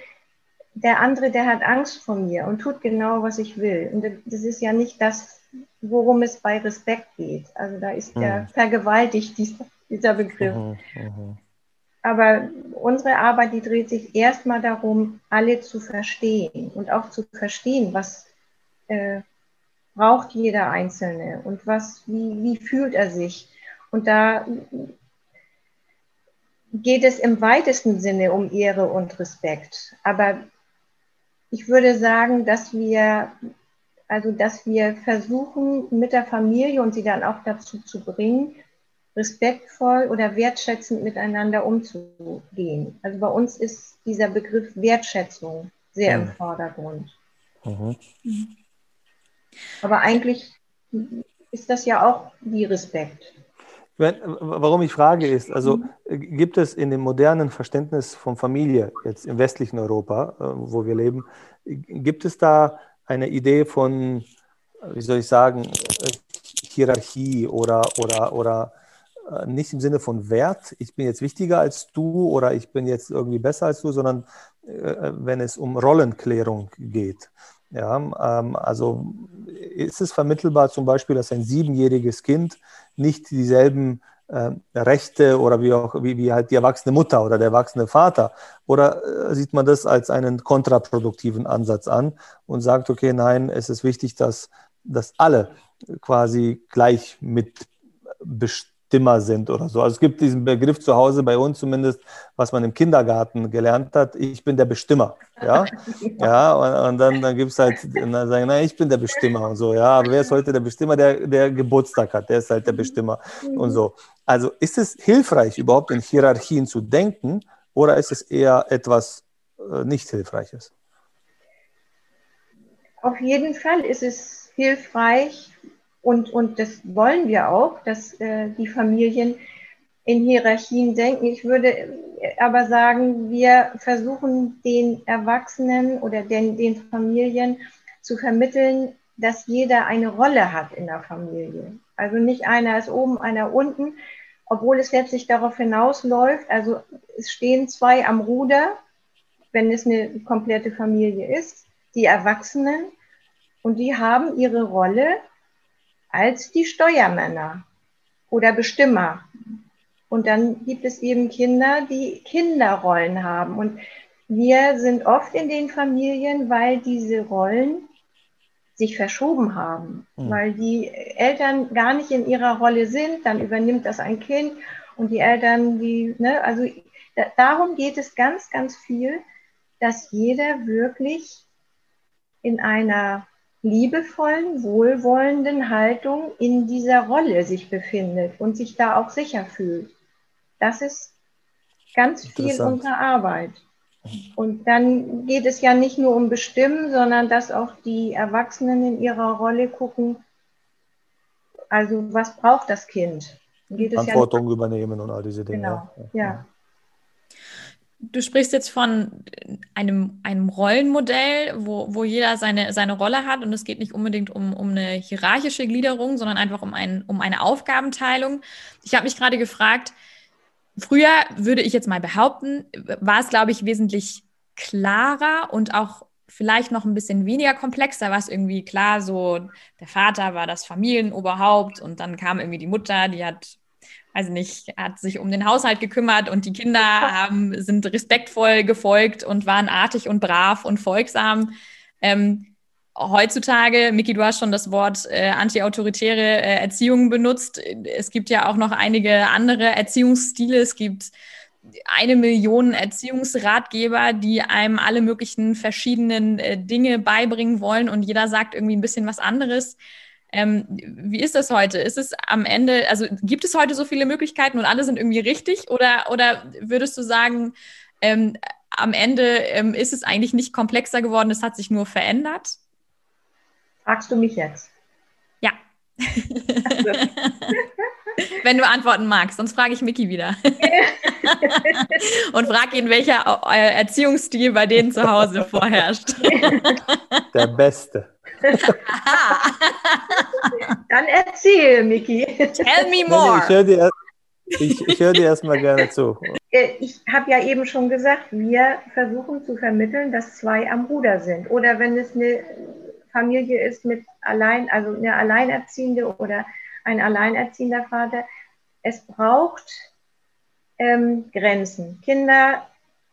der andere, der hat Angst vor mir und tut genau, was ich will. Und das ist ja nicht das, worum es bei Respekt geht. Also da ist ja mhm. vergewaltigt dieser, dieser Begriff. Mhm, mhm. Aber unsere Arbeit, die dreht sich erstmal darum, alle zu verstehen und auch zu verstehen, was äh, braucht jeder Einzelne und was, wie, wie fühlt er sich. Und da geht es im weitesten Sinne um Ehre und Respekt. Aber ich würde sagen, dass wir, also dass wir versuchen, mit der Familie und sie dann auch dazu zu bringen, respektvoll oder wertschätzend miteinander umzugehen. Also bei uns ist dieser Begriff Wertschätzung sehr mhm. im Vordergrund. Mhm. Aber eigentlich ist das ja auch wie Respekt. Warum ich frage ist, also mhm. äh, gibt es in dem modernen Verständnis von Familie, jetzt im westlichen Europa, äh, wo wir leben, gibt es da eine Idee von, wie soll ich sagen, Hierarchie oder, oder, oder äh, nicht im Sinne von Wert, ich bin jetzt wichtiger als du oder ich bin jetzt irgendwie besser als du, sondern wenn es um Rollenklärung geht. Ja, ähm, also ist es vermittelbar zum Beispiel, dass ein siebenjähriges Kind nicht dieselben äh, Rechte oder wie auch wie, wie halt die erwachsene Mutter oder der erwachsene Vater? Oder äh, sieht man das als einen kontraproduktiven Ansatz an und sagt, okay, nein, es ist wichtig, dass, dass alle quasi gleich mitbestimmen Bestimmer sind oder so. Also es gibt diesen Begriff zu Hause bei uns zumindest, was man im Kindergarten gelernt hat, ich bin der Bestimmer. Ja, ja und, und dann, dann gibt es halt, dann sagen, na, ich bin der Bestimmer und so, ja, aber wer ist heute der Bestimmer, der, der Geburtstag hat, der ist halt der Bestimmer und so. Also ist es hilfreich, überhaupt in Hierarchien zu denken oder ist es eher etwas äh, nicht Hilfreiches? Auf jeden Fall ist es hilfreich und, und das wollen wir auch, dass äh, die Familien in Hierarchien denken. Ich würde aber sagen, wir versuchen den Erwachsenen oder den, den Familien zu vermitteln, dass jeder eine Rolle hat in der Familie. Also nicht einer ist oben, einer unten, obwohl es letztlich darauf hinausläuft. Also es stehen zwei am Ruder, wenn es eine komplette Familie ist, die Erwachsenen, und die haben ihre Rolle als die Steuermänner oder Bestimmer. Und dann gibt es eben Kinder, die Kinderrollen haben. Und wir sind oft in den Familien, weil diese Rollen sich verschoben haben, mhm. weil die Eltern gar nicht in ihrer Rolle sind, dann übernimmt das ein Kind und die Eltern, die, ne, also da, darum geht es ganz, ganz viel, dass jeder wirklich in einer liebevollen, wohlwollenden Haltung in dieser Rolle sich befindet und sich da auch sicher fühlt. Das ist ganz viel unserer Arbeit. Und dann geht es ja nicht nur um Bestimmen, sondern dass auch die Erwachsenen in ihrer Rolle gucken, also was braucht das Kind? Verantwortung ja übernehmen und all diese Dinge. Genau, ja. Du sprichst jetzt von einem, einem Rollenmodell, wo, wo jeder seine, seine Rolle hat und es geht nicht unbedingt um, um eine hierarchische Gliederung, sondern einfach um, ein, um eine Aufgabenteilung. Ich habe mich gerade gefragt, Früher würde ich jetzt mal behaupten, war es, glaube ich, wesentlich klarer und auch vielleicht noch ein bisschen weniger komplex. Da war es irgendwie klar, so der Vater war das Familienoberhaupt und dann kam irgendwie die Mutter, die hat, weiß nicht, hat sich um den Haushalt gekümmert und die Kinder haben, sind respektvoll gefolgt und waren artig und brav und folgsam. Ähm, heutzutage, Miki, du hast schon das Wort äh, antiautoritäre äh, Erziehung benutzt. Es gibt ja auch noch einige andere Erziehungsstile. Es gibt eine Million Erziehungsratgeber, die einem alle möglichen verschiedenen äh, Dinge beibringen wollen und jeder sagt irgendwie ein bisschen was anderes. Ähm, wie ist das heute? Ist es am Ende, also gibt es heute so viele Möglichkeiten und alle sind irgendwie richtig? Oder, oder würdest du sagen, ähm, am Ende ähm, ist es eigentlich nicht komplexer geworden, es hat sich nur verändert? Fragst du mich jetzt? Ja. Wenn du antworten magst, sonst frage ich Miki wieder. Und frage ihn, welcher äh, Erziehungsstil bei denen zu Hause vorherrscht. Der beste. Dann erzähl, Miki. Tell me more. Ich höre dir, ich, ich hör dir erstmal gerne zu. Äh, ich habe ja eben schon gesagt, wir versuchen zu vermitteln, dass zwei am Ruder sind. Oder wenn es eine Familie ist mit allein, also eine Alleinerziehende oder ein alleinerziehender Vater. Es braucht ähm, Grenzen. Kinder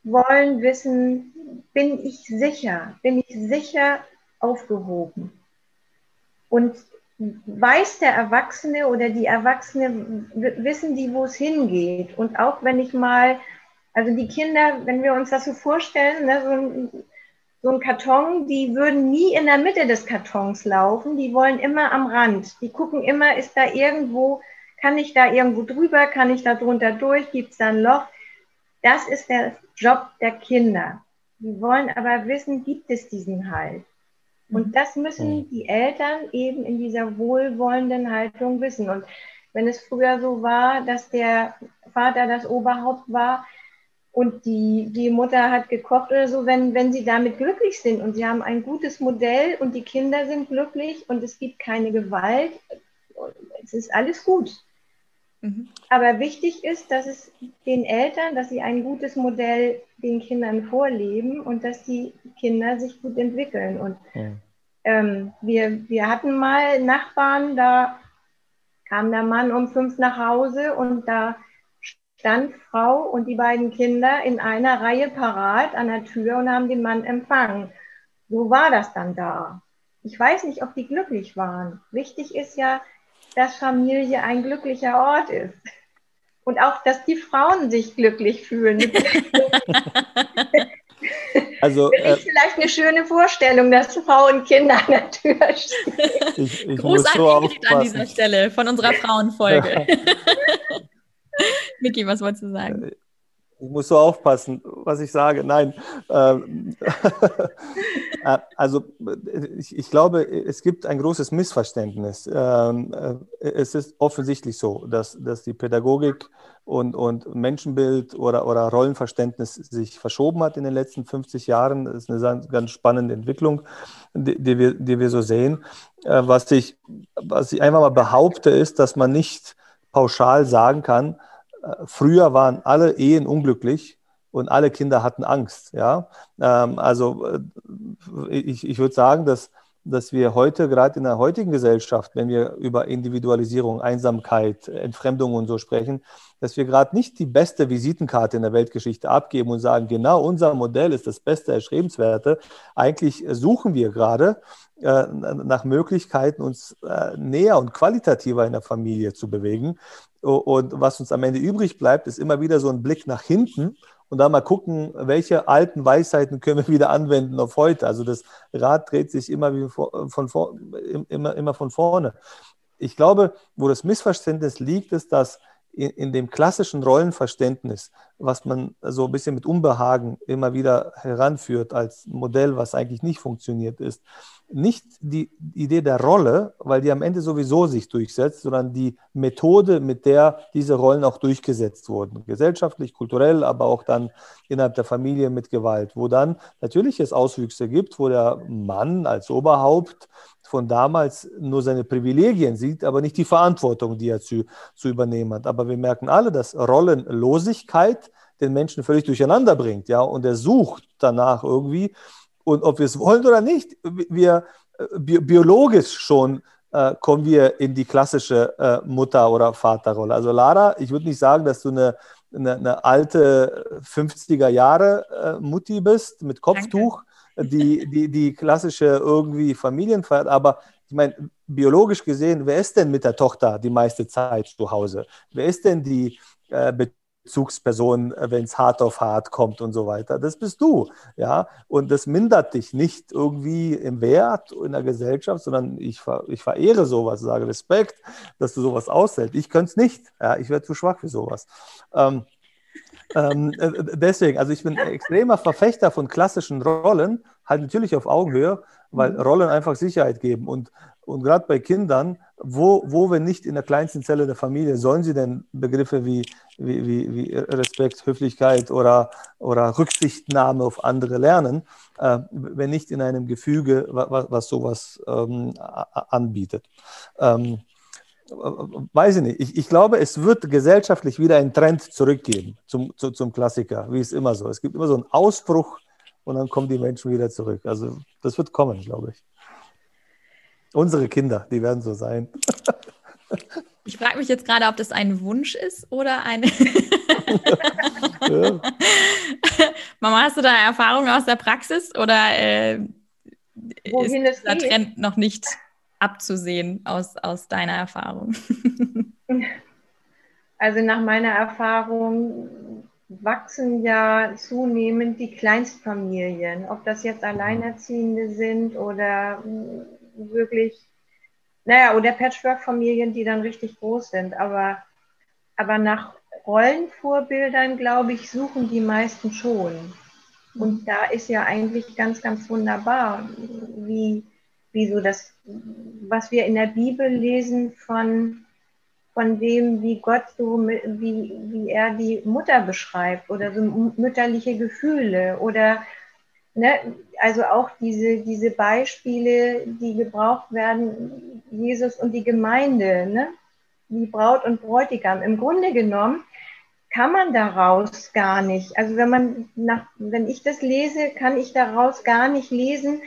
wollen wissen, bin ich sicher, bin ich sicher aufgehoben. Und weiß der Erwachsene oder die Erwachsene, wissen die, wo es hingeht. Und auch wenn ich mal, also die Kinder, wenn wir uns das so vorstellen, ne, so ein so ein Karton, die würden nie in der Mitte des Kartons laufen, die wollen immer am Rand. Die gucken immer, ist da irgendwo, kann ich da irgendwo drüber, kann ich da drunter durch, gibt es da ein Loch? Das ist der Job der Kinder. Die wollen aber wissen, gibt es diesen Halt? Und das müssen mhm. die Eltern eben in dieser wohlwollenden Haltung wissen. Und wenn es früher so war, dass der Vater das Oberhaupt war, und die, die Mutter hat gekocht oder so, wenn, wenn sie damit glücklich sind und sie haben ein gutes Modell und die Kinder sind glücklich und es gibt keine Gewalt, es ist alles gut. Mhm. Aber wichtig ist, dass es den Eltern, dass sie ein gutes Modell den Kindern vorleben und dass die Kinder sich gut entwickeln. Und mhm. ähm, wir, wir hatten mal Nachbarn, da kam der Mann um fünf nach Hause und da stand Frau und die beiden Kinder in einer Reihe parat an der Tür und haben den Mann empfangen. So war das dann da. Ich weiß nicht, ob die glücklich waren. Wichtig ist ja, dass Familie ein glücklicher Ort ist. Und auch, dass die Frauen sich glücklich fühlen. Also, Bin ich äh, vielleicht eine schöne Vorstellung, dass Frau und Kinder an der Tür stehen. Ich, ich Gruß an so an dieser Stelle von unserer Frauenfolge. Ja. Niki, was wolltest du sagen? Ich muss so aufpassen, was ich sage. Nein. Ähm, äh, also ich, glaube, es gibt ein großes Missverständnis. Ähm, äh, es ist offensichtlich so, dass, dass die Pädagogik und, und Menschenbild oder, oder Rollenverständnis sich verschoben hat in den letzten 50 Jahren. Das ist eine ganz spannende Entwicklung, die, die wir, die wir so sehen. Äh, was, ich, was ich einfach mal behaupte, ist, dass man nicht pauschal sagen kann, früher waren alle Ehen unglücklich und alle Kinder hatten Angst. Ja? Ähm, also äh, ich, ich würde sagen, dass, dass wir heute, gerade in der heutigen Gesellschaft, wenn wir über Individualisierung, Einsamkeit, Entfremdung und so sprechen, dass wir gerade nicht die beste Visitenkarte in der Weltgeschichte abgeben und sagen, genau unser Modell ist das beste, erstrebenswerte. Eigentlich suchen wir gerade äh, nach Möglichkeiten, uns äh, näher und qualitativer in der Familie zu bewegen. Und was uns am Ende übrig bleibt, ist immer wieder so ein Blick nach hinten und da mal gucken, welche alten Weisheiten können wir wieder anwenden auf heute. Also das Rad dreht sich immer, von, von, immer, immer von vorne. Ich glaube, wo das Missverständnis liegt, ist, dass in, in, dem klassischen Rollenverständnis, was man so ein bisschen mit Unbehagen immer wieder heranführt als Modell, was eigentlich nicht funktioniert ist, nicht die Idee der Rolle, weil die am Ende sowieso sich durchsetzt, sondern die Methode, mit der diese Rollen auch durchgesetzt wurden. Gesellschaftlich, kulturell, aber auch dann innerhalb der Familie mit Gewalt, wo dann natürlich es Auswüchse gibt, wo der Mann als Oberhaupt von damals nur seine Privilegien sieht, aber nicht die Verantwortung, die er zu, zu übernehmen hat. Aber wir merken alle, dass Rollenlosigkeit den Menschen völlig durcheinander bringt, ja, und er sucht danach irgendwie, und ob wir es wollen oder nicht, wir äh, bi biologisch schon äh, kommen wir in die klassische äh, Mutter- oder Vaterrolle. Also Lara, ich würde nicht sagen, dass du eine, eine, eine alte 50er Jahre äh, Mutti bist mit Kopftuch, die, die, die klassische irgendwie Familienfeier, aber ich meine, biologisch gesehen, wer ist denn mit der Tochter die meiste Zeit zu Hause? Wer ist denn die äh, Bezugsperson, wenn es hart auf hart kommt und so weiter. Das bist du, ja. Und das mindert dich nicht irgendwie im Wert in der Gesellschaft, sondern ich, ich verehre sowas, sage Respekt, dass du sowas aushältst. Ich könnte es nicht, ja. Ich wäre zu schwach für sowas. Ähm, ähm, äh, deswegen, also ich bin extremer Verfechter von klassischen Rollen, halt natürlich auf Augenhöhe, weil mhm. Rollen einfach Sicherheit geben. Und, und gerade bei Kindern wo, wo, wenn nicht in der kleinsten Zelle der Familie, sollen sie denn Begriffe wie, wie, wie, wie Respekt, Höflichkeit oder, oder Rücksichtnahme auf andere lernen, äh, wenn nicht in einem Gefüge, was, was sowas ähm, anbietet? Ähm, weiß ich nicht. Ich, ich, glaube, es wird gesellschaftlich wieder einen Trend zurückgeben zum, zu, zum Klassiker, wie es immer so. Es gibt immer so einen Ausbruch und dann kommen die Menschen wieder zurück. Also das wird kommen, glaube ich. Unsere Kinder, die werden so sein. Ich frage mich jetzt gerade, ob das ein Wunsch ist oder eine. Mama, hast du da Erfahrungen aus der Praxis oder äh, Wohin ist dieser Trend noch nicht abzusehen aus, aus deiner Erfahrung? Also nach meiner Erfahrung wachsen ja zunehmend die Kleinstfamilien, ob das jetzt Alleinerziehende sind oder wirklich, naja, oder Patchwork-Familien, die dann richtig groß sind. Aber, aber nach Rollenvorbildern, glaube ich, suchen die meisten schon. Und da ist ja eigentlich ganz, ganz wunderbar, wie, wie so das, was wir in der Bibel lesen von, von dem, wie Gott so, wie, wie er die Mutter beschreibt oder so mütterliche Gefühle oder ne, also auch diese, diese Beispiele, die gebraucht werden, Jesus und die Gemeinde, ne, wie Braut und Bräutigam. Im Grunde genommen kann man daraus gar nicht, also wenn man nach, wenn ich das lese, kann ich daraus gar nicht lesen,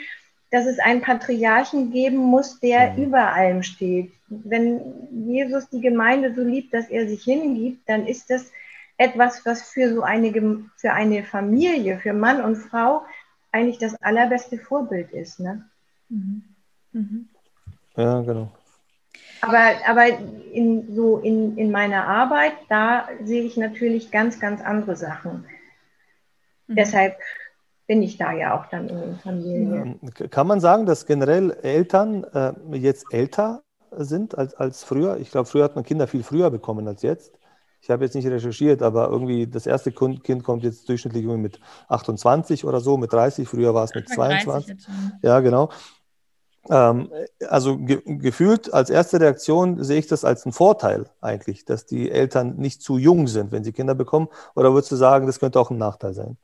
dass es einen Patriarchen geben muss, der mhm. über allem steht. Wenn Jesus die Gemeinde so liebt, dass er sich hingibt, dann ist das etwas, was für so eine, für eine Familie, für Mann und Frau eigentlich das allerbeste Vorbild ist. Ne? Mhm. Mhm. Ja, genau. Aber, aber in, so in, in meiner Arbeit, da sehe ich natürlich ganz, ganz andere Sachen. Mhm. Deshalb bin ich da ja auch dann in den Familien. Kann man sagen, dass generell Eltern äh, jetzt älter sind als, als früher? Ich glaube, früher hat man Kinder viel früher bekommen als jetzt. ich habe jetzt nicht recherchiert, aber irgendwie das erste Kind kommt jetzt durchschnittlich mit 28 oder so, mit 30. Früher war es mit 22. Ja, genau. Ähm, also ge gefühlt als erste Reaktion sehe ich das als einen Vorteil eigentlich, dass die Eltern nicht zu jung sind, wenn sie Kinder bekommen. Oder würdest du sagen, das könnte auch ein Nachteil sein?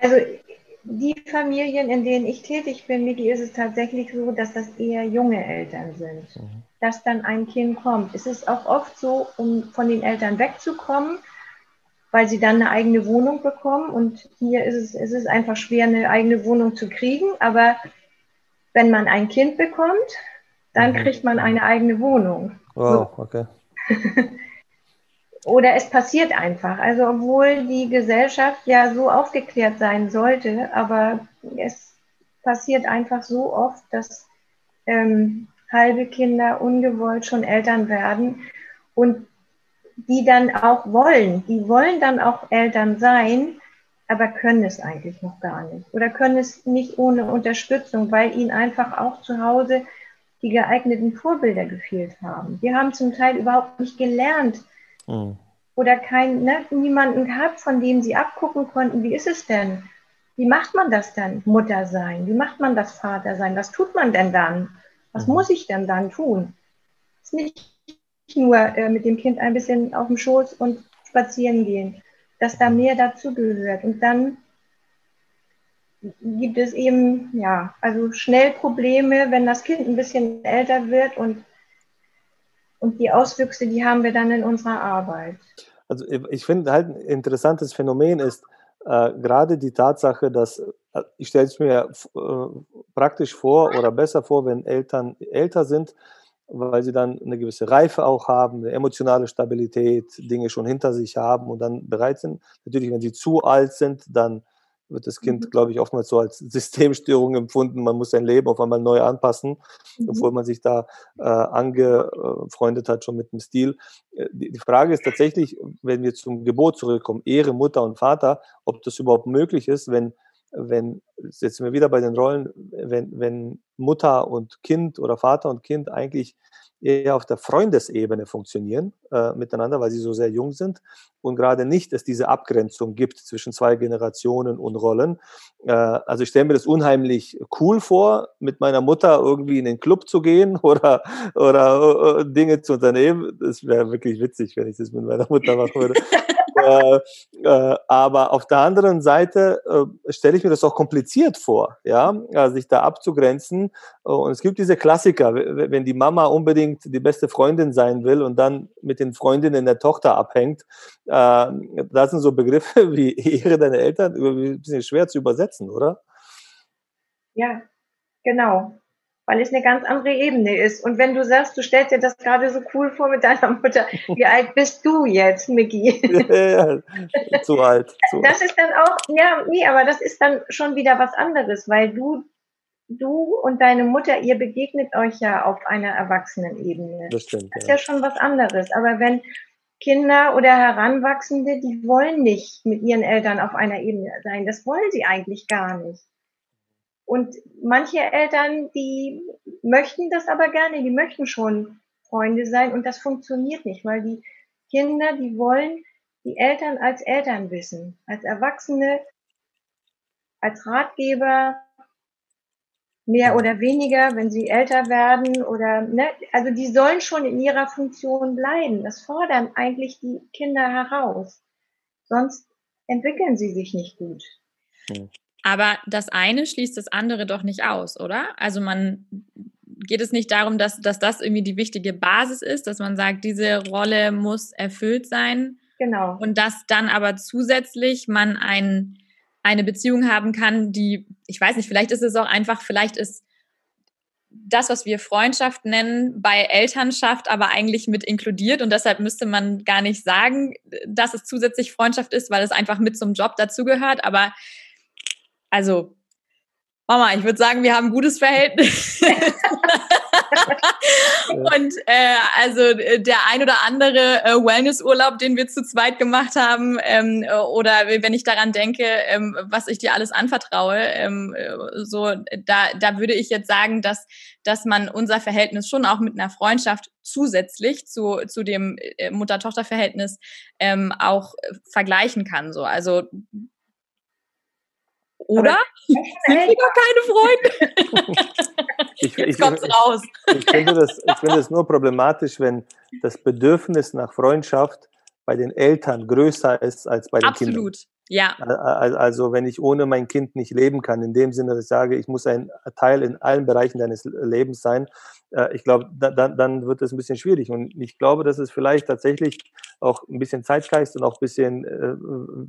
Also die Familien, in denen ich tätig bin, Miki, ist es tatsächlich so, dass das eher junge Eltern sind, mhm. dass dann ein Kind kommt. Es ist auch oft so, um von den Eltern wegzukommen, weil sie dann eine eigene Wohnung bekommen. Und hier ist es, es ist einfach schwer, eine eigene Wohnung zu kriegen. Aber wenn man ein Kind bekommt, dann mhm. kriegt man eine eigene Wohnung. Wow, okay. oder es passiert einfach. Also obwohl die Gesellschaft ja so aufgeklärt sein sollte, aber es passiert einfach so oft, dass ähm, halbe Kinder ungewollt schon Eltern werden und die dann auch wollen, die wollen dann auch Eltern sein, aber können es eigentlich noch gar nicht oder können es nicht ohne Unterstützung, weil ihnen einfach auch zu Hause die geeigneten Vorbilder gefehlt haben. Wir haben zum Teil überhaupt nicht gelernt, Mhm. Oder kein, ne, niemanden gehabt, von dem sie abgucken konnten, wie ist es denn? Wie macht man das dann, Mutter sein? Wie macht man das Vater sein? Was tut man denn dann? Was mhm. muss ich denn dann tun? Es ist nicht nur äh, mit dem Kind ein bisschen auf dem Schoß und spazieren gehen, dass da mehr dazu gehört. Und dann gibt es eben, ja, also schnell Probleme, wenn das Kind ein bisschen älter wird und und die Auswüchse, die haben wir dann in unserer Arbeit. Also ich finde halt ein interessantes Phänomen ist äh, gerade die Tatsache, dass äh, ich stelle es mir äh, praktisch vor oder besser vor, wenn Eltern älter sind, weil sie dann eine gewisse Reife auch haben, eine emotionale Stabilität, Dinge schon hinter sich haben und dann bereit sind. Natürlich, wenn sie zu alt sind, dann wird das Kind, mhm. glaube ich, oftmals so als Systemstörung empfunden. Man muss sein Leben auf einmal neu anpassen, mhm. obwohl man sich da äh, angefreundet hat schon mit dem Stil. Äh, die, die, Frage ist tatsächlich, wenn wir zum Gebot zurückkommen, Ehre, Mutter und Vater, ob das überhaupt möglich ist, wenn, wenn, jetzt sind wir wieder bei den Rollen, wenn, wenn Mutter und Kind oder Vater und Kind eigentlich eher auf der Freundesebene funktionieren äh, miteinander, weil sie so sehr jung sind und gerade nicht es diese Abgrenzung gibt zwischen zwei Generationen und Rollen. Äh, also ich stelle mir das unheimlich cool vor, mit meiner Mutter irgendwie in den Club zu gehen oder, oder uh, Dinge zu unternehmen. Das wäre wirklich witzig, wenn ich das mit meiner Mutter machen würde. äh, äh, aber auf der anderen Seite äh, stelle ich mir das auch kompliziert vor, ja, also sich da abzugrenzen. Und es gibt diese Klassiker, wenn die Mama unbedingt die beste Freundin sein will und dann mit den Freundinnen der Tochter abhängt, äh, das sind so Begriffe wie Ehre deiner Eltern, ein bisschen schwer zu übersetzen, oder? Ja, genau weil es eine ganz andere Ebene ist. Und wenn du sagst, du stellst dir das gerade so cool vor mit deiner Mutter, wie alt bist du jetzt, Miki? Ja, ja, zu alt. Zu das ist dann auch, ja, nee, aber das ist dann schon wieder was anderes, weil du, du und deine Mutter, ihr begegnet euch ja auf einer Erwachsenenebene. Das stimmt. Das ist ja. ja schon was anderes. Aber wenn Kinder oder Heranwachsende, die wollen nicht mit ihren Eltern auf einer Ebene sein. Das wollen sie eigentlich gar nicht. Und manche Eltern, die möchten das aber gerne, die möchten schon Freunde sein und das funktioniert nicht, weil die Kinder, die wollen die Eltern als Eltern wissen, als Erwachsene, als Ratgeber, mehr oder weniger, wenn sie älter werden oder, ne, also die sollen schon in ihrer Funktion bleiben. Das fordern eigentlich die Kinder heraus. Sonst entwickeln sie sich nicht gut. Aber das eine schließt das andere doch nicht aus, oder? Also man geht es nicht darum, dass, dass das irgendwie die wichtige Basis ist, dass man sagt, diese Rolle muss erfüllt sein. Genau. Und dass dann aber zusätzlich man ein, eine Beziehung haben kann, die, ich weiß nicht, vielleicht ist es auch einfach, vielleicht ist das, was wir Freundschaft nennen, bei Elternschaft aber eigentlich mit inkludiert und deshalb müsste man gar nicht sagen, dass es zusätzlich Freundschaft ist, weil es einfach mit zum Job dazugehört. Aber also Mama, ich würde sagen, wir haben ein gutes Verhältnis. Und äh, also äh, der ein oder andere äh, Wellnessurlaub, den wir zu zweit gemacht haben, ähm, oder wenn ich daran denke, ähm, was ich dir alles anvertraue, ähm, so da, da würde ich jetzt sagen, dass, dass man unser Verhältnis schon auch mit einer Freundschaft zusätzlich zu, zu dem äh, Mutter-Tochter-Verhältnis ähm, auch äh, vergleichen kann. So. Also oder? Sind wir gar keine Freunde? ich, Jetzt ich, kommt's raus. Ich, finde das, ich finde es nur problematisch, wenn das Bedürfnis nach Freundschaft bei den Eltern größer ist als bei den Absolut. Kindern. Absolut. Ja. Also wenn ich ohne mein Kind nicht leben kann, in dem Sinne, dass ich sage, ich muss ein Teil in allen Bereichen deines Lebens sein, äh, ich glaube, dann, dann wird es ein bisschen schwierig. Und ich glaube, dass es vielleicht tatsächlich auch ein bisschen Zeitgeist und auch ein bisschen äh,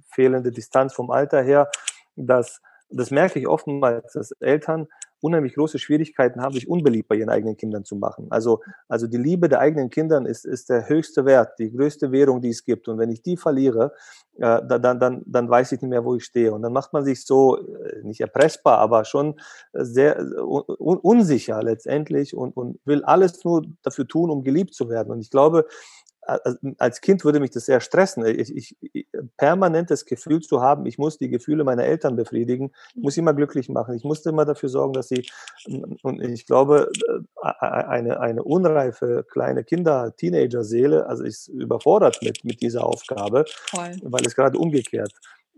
fehlende Distanz vom Alter her, dass das merke ich oftmals, dass Eltern unheimlich große Schwierigkeiten haben, sich unbeliebt bei ihren eigenen Kindern zu machen. Also, also die Liebe der eigenen Kindern ist, ist der höchste Wert, die größte Währung, die es gibt. Und wenn ich die verliere, äh, dann, dann, dann weiß ich nicht mehr, wo ich stehe. Und dann macht man sich so, äh, nicht erpressbar, aber schon sehr un unsicher letztendlich und, und will alles nur dafür tun, um geliebt zu werden. Und ich glaube, als Kind würde mich das sehr stressen. Ich, ich, ich, permanentes Gefühl zu haben, ich muss die Gefühle meiner Eltern befriedigen, ich muss sie immer glücklich machen, ich musste immer dafür sorgen, dass sie, und ich glaube, eine, eine unreife kleine Kinder, Teenager-Seele, also ist überfordert mit, mit dieser Aufgabe, Voll. weil es gerade umgekehrt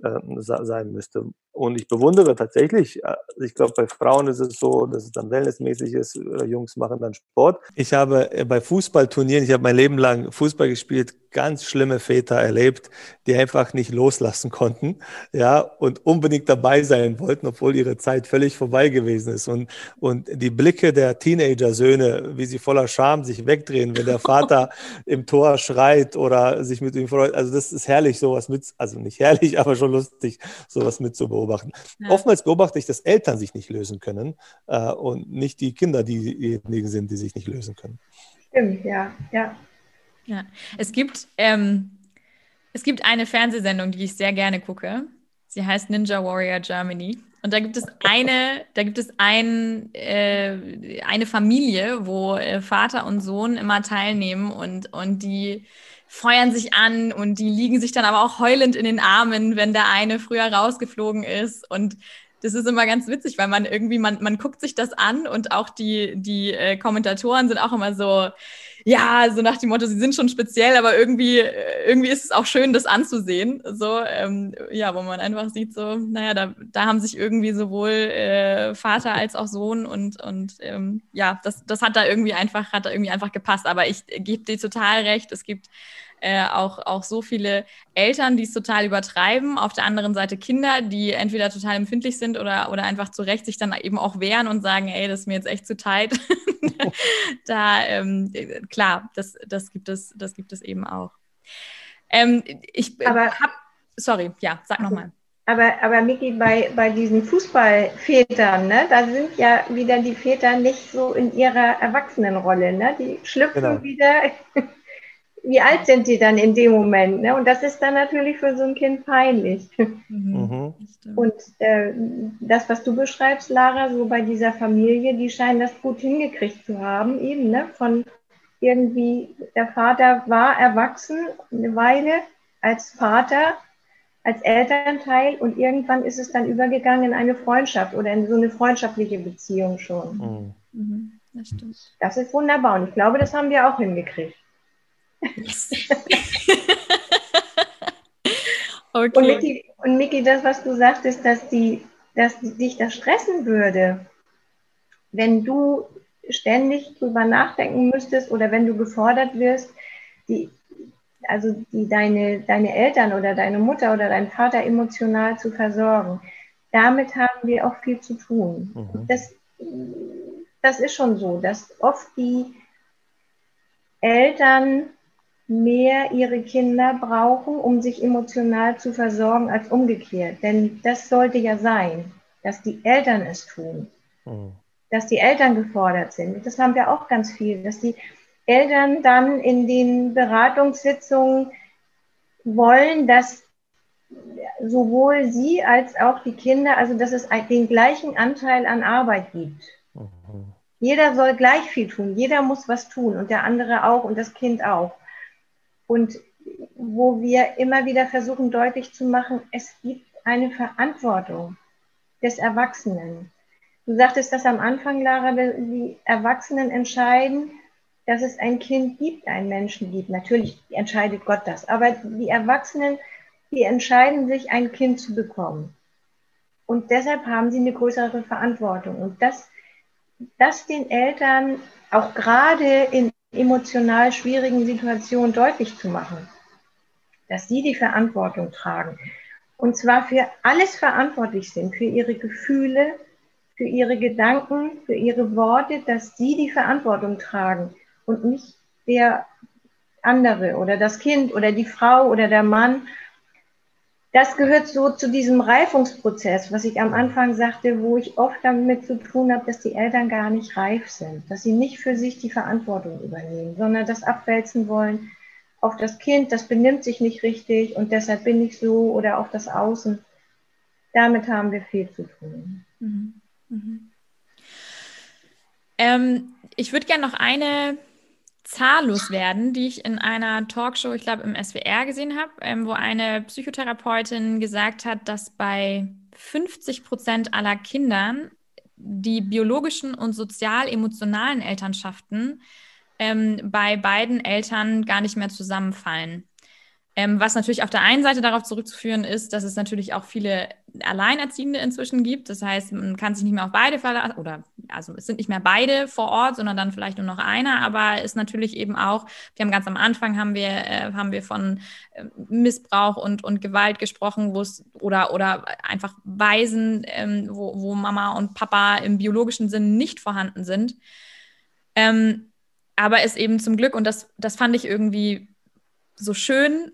äh, sein müsste. Und ich bewundere tatsächlich, äh, ich glaube, bei Frauen ist es so, dass es dann wellnessmäßig ist, äh, Jungs machen dann Sport. Ich habe bei Fußballturnieren, ich habe mein Leben lang Fußball gespielt, ganz schlimme Väter erlebt, die einfach nicht loslassen konnten, ja, und unbedingt dabei sein wollten, obwohl ihre Zeit völlig vorbei gewesen ist. Und, und die Blicke der Teenager-Söhne, wie sie voller Scham sich wegdrehen, wenn der Vater im Tor schreit oder sich mit ihm freut. Also das ist herrlich, sowas mit, also nicht herrlich, aber schon lustig, sowas mit zu beobachten. Ja. Oftmals beobachte ich, dass Eltern sich nicht lösen können äh, und nicht die Kinder diejenigen sind, die sich nicht lösen können. Stimmt, ja, ja. Ja, es gibt, ähm, es gibt eine Fernsehsendung, die ich sehr gerne gucke. Sie heißt Ninja Warrior Germany. Und da gibt es eine, da gibt es ein, äh, eine Familie, wo äh, Vater und Sohn immer teilnehmen und, und die feuern sich an und die liegen sich dann aber auch heulend in den Armen, wenn der eine früher rausgeflogen ist. Und das ist immer ganz witzig, weil man irgendwie, man, man guckt sich das an und auch die, die äh, Kommentatoren sind auch immer so, ja, so nach dem Motto, sie sind schon speziell, aber irgendwie, äh, irgendwie ist es auch schön, das anzusehen. So, ähm, ja, wo man einfach sieht, so, naja, da, da haben sich irgendwie sowohl äh, Vater als auch Sohn und, und ähm, ja, das, das hat da irgendwie einfach, hat da irgendwie einfach gepasst. Aber ich gebe dir total recht, es gibt äh, auch, auch so viele Eltern, die es total übertreiben. Auf der anderen Seite Kinder, die entweder total empfindlich sind oder, oder einfach zu Recht sich dann eben auch wehren und sagen, ey, das ist mir jetzt echt zu tight. da, ähm, klar, das, das, gibt es, das gibt es eben auch. Ähm, ich habe, sorry, ja, sag nochmal. Aber, aber Miki, bei, bei diesen Fußballvätern, ne, da sind ja wieder die Väter nicht so in ihrer Erwachsenenrolle. Ne? Die schlüpfen genau. wieder wie alt sind die dann in dem Moment? Ne? Und das ist dann natürlich für so ein Kind peinlich. Mhm. Und äh, das, was du beschreibst, Lara, so bei dieser Familie, die scheinen das gut hingekriegt zu haben, eben, ne? Von irgendwie, der Vater war erwachsen eine Weile als Vater, als Elternteil und irgendwann ist es dann übergegangen in eine Freundschaft oder in so eine freundschaftliche Beziehung schon. Mhm. mhm. Das, das ist wunderbar und ich glaube, das haben wir auch hingekriegt. Yes. okay. Und Miki, und Miki, das, was du sagtest, dass, die, dass dich das stressen würde, wenn du ständig drüber nachdenken müsstest oder wenn du gefordert wirst, die, also die, deine, deine Eltern oder deine Mutter oder dein Vater emotional zu versorgen. Damit haben wir auch viel zu tun. Mhm. Das, das ist schon so, dass oft die Eltern mehr ihre Kinder brauchen, um sich emotional zu versorgen, als umgekehrt. Denn das sollte ja sein, dass die Eltern es tun, mhm. dass die Eltern gefordert sind. Das haben wir auch ganz viel, dass die Eltern dann in den Beratungssitzungen wollen, dass sowohl sie als auch die Kinder, also dass es den gleichen Anteil an Arbeit gibt. Mhm. Jeder soll gleich viel tun, jeder muss was tun und der andere auch und das Kind auch. Und wo wir immer wieder versuchen deutlich zu machen, es gibt eine Verantwortung des Erwachsenen. Du sagtest das am Anfang, Lara, die Erwachsenen entscheiden, dass es ein Kind gibt, einen Menschen gibt. Natürlich entscheidet Gott das, aber die Erwachsenen, die entscheiden sich, ein Kind zu bekommen. Und deshalb haben sie eine größere Verantwortung. Und das, das den Eltern auch gerade in emotional schwierigen Situationen deutlich zu machen, dass sie die Verantwortung tragen. Und zwar für alles verantwortlich sind, für ihre Gefühle, für ihre Gedanken, für ihre Worte, dass sie die Verantwortung tragen und nicht der andere oder das Kind oder die Frau oder der Mann. Das gehört so zu diesem Reifungsprozess, was ich am Anfang sagte, wo ich oft damit zu tun habe, dass die Eltern gar nicht reif sind, dass sie nicht für sich die Verantwortung übernehmen, sondern das abwälzen wollen auf das Kind, das benimmt sich nicht richtig und deshalb bin ich so oder auf das Außen. Damit haben wir viel zu tun. Mhm. Mhm. Ähm, ich würde gerne noch eine Zahl loswerden, die ich in einer Talkshow, ich glaube im SWR gesehen habe, ähm, wo eine Psychotherapeutin gesagt hat, dass bei 50 Prozent aller Kindern die biologischen und sozial-emotionalen Elternschaften ähm, bei beiden Eltern gar nicht mehr zusammenfallen. Ähm, was natürlich auf der einen Seite darauf zurückzuführen ist, dass es natürlich auch viele Alleinerziehende inzwischen gibt. Das heißt, man kann sich nicht mehr auf beide verlassen oder also es sind nicht mehr beide vor Ort, sondern dann vielleicht nur noch einer. Aber ist natürlich eben auch, wir haben ganz am Anfang haben wir, äh, haben wir von äh, Missbrauch und, und Gewalt gesprochen, wo es oder, oder einfach Weisen, ähm, wo, wo Mama und Papa im biologischen Sinn nicht vorhanden sind. Ähm, aber es eben zum Glück, und das, das fand ich irgendwie so schön,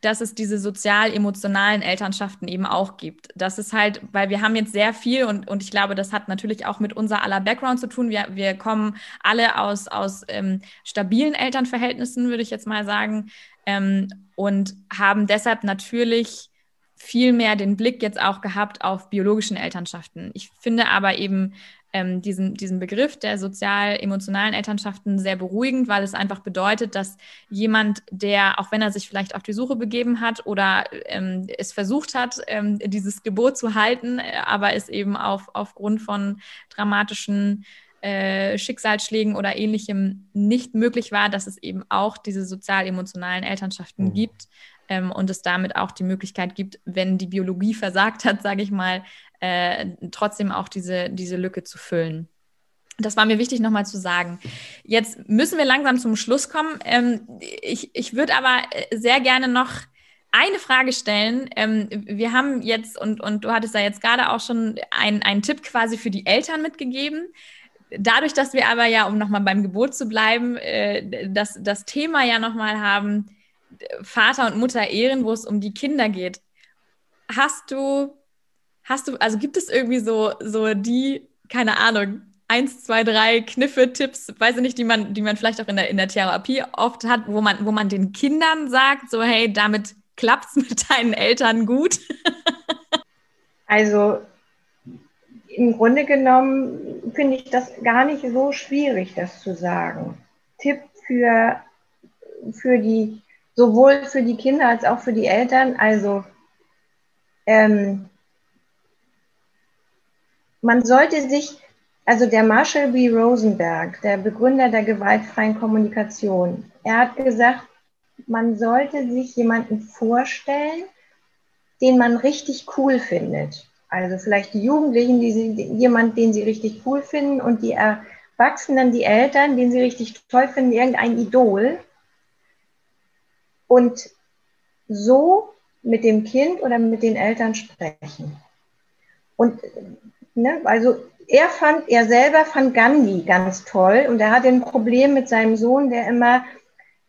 dass es diese sozial-emotionalen Elternschaften eben auch gibt. Das ist halt, weil wir haben jetzt sehr viel und, und ich glaube, das hat natürlich auch mit unser aller Background zu tun. Wir, wir kommen alle aus, aus ähm, stabilen Elternverhältnissen, würde ich jetzt mal sagen, ähm, und haben deshalb natürlich viel mehr den Blick jetzt auch gehabt auf biologischen Elternschaften. Ich finde aber eben, ähm, diesen, diesen Begriff der sozial-emotionalen Elternschaften sehr beruhigend, weil es einfach bedeutet, dass jemand, der, auch wenn er sich vielleicht auf die Suche begeben hat oder ähm, es versucht hat, ähm, dieses Gebot zu halten, äh, aber es eben auf, aufgrund von dramatischen äh, Schicksalsschlägen oder ähnlichem nicht möglich war, dass es eben auch diese sozial-emotionalen Elternschaften mhm. gibt ähm, und es damit auch die Möglichkeit gibt, wenn die Biologie versagt hat, sage ich mal, äh, trotzdem auch diese, diese Lücke zu füllen. Das war mir wichtig nochmal zu sagen. Jetzt müssen wir langsam zum Schluss kommen. Ähm, ich ich würde aber äh, sehr gerne noch eine Frage stellen. Ähm, wir haben jetzt, und, und du hattest da jetzt gerade auch schon einen Tipp quasi für die Eltern mitgegeben. Dadurch, dass wir aber ja, um nochmal beim Gebot zu bleiben, äh, das, das Thema ja nochmal haben, Vater und Mutter ehren, wo es um die Kinder geht. Hast du Hast du, also gibt es irgendwie so, so die, keine Ahnung, eins, zwei, drei Kniffe, Tipps, weiß ich nicht, die man, die man vielleicht auch in der, in der Therapie oft hat, wo man, wo man den Kindern sagt, so, hey, damit klappt es mit deinen Eltern gut? also im Grunde genommen finde ich das gar nicht so schwierig, das zu sagen. Tipp für, für die, sowohl für die Kinder als auch für die Eltern, also ähm, man sollte sich, also der Marshall B. Rosenberg, der Begründer der gewaltfreien Kommunikation, er hat gesagt, man sollte sich jemanden vorstellen, den man richtig cool findet. Also vielleicht die Jugendlichen, die sie, jemand, den sie richtig cool finden und die Erwachsenen, die Eltern, den sie richtig toll finden, irgendein Idol. Und so mit dem Kind oder mit den Eltern sprechen. Und Ne? Also er fand, er selber fand Gandhi ganz toll und er hatte ein Problem mit seinem Sohn, der immer,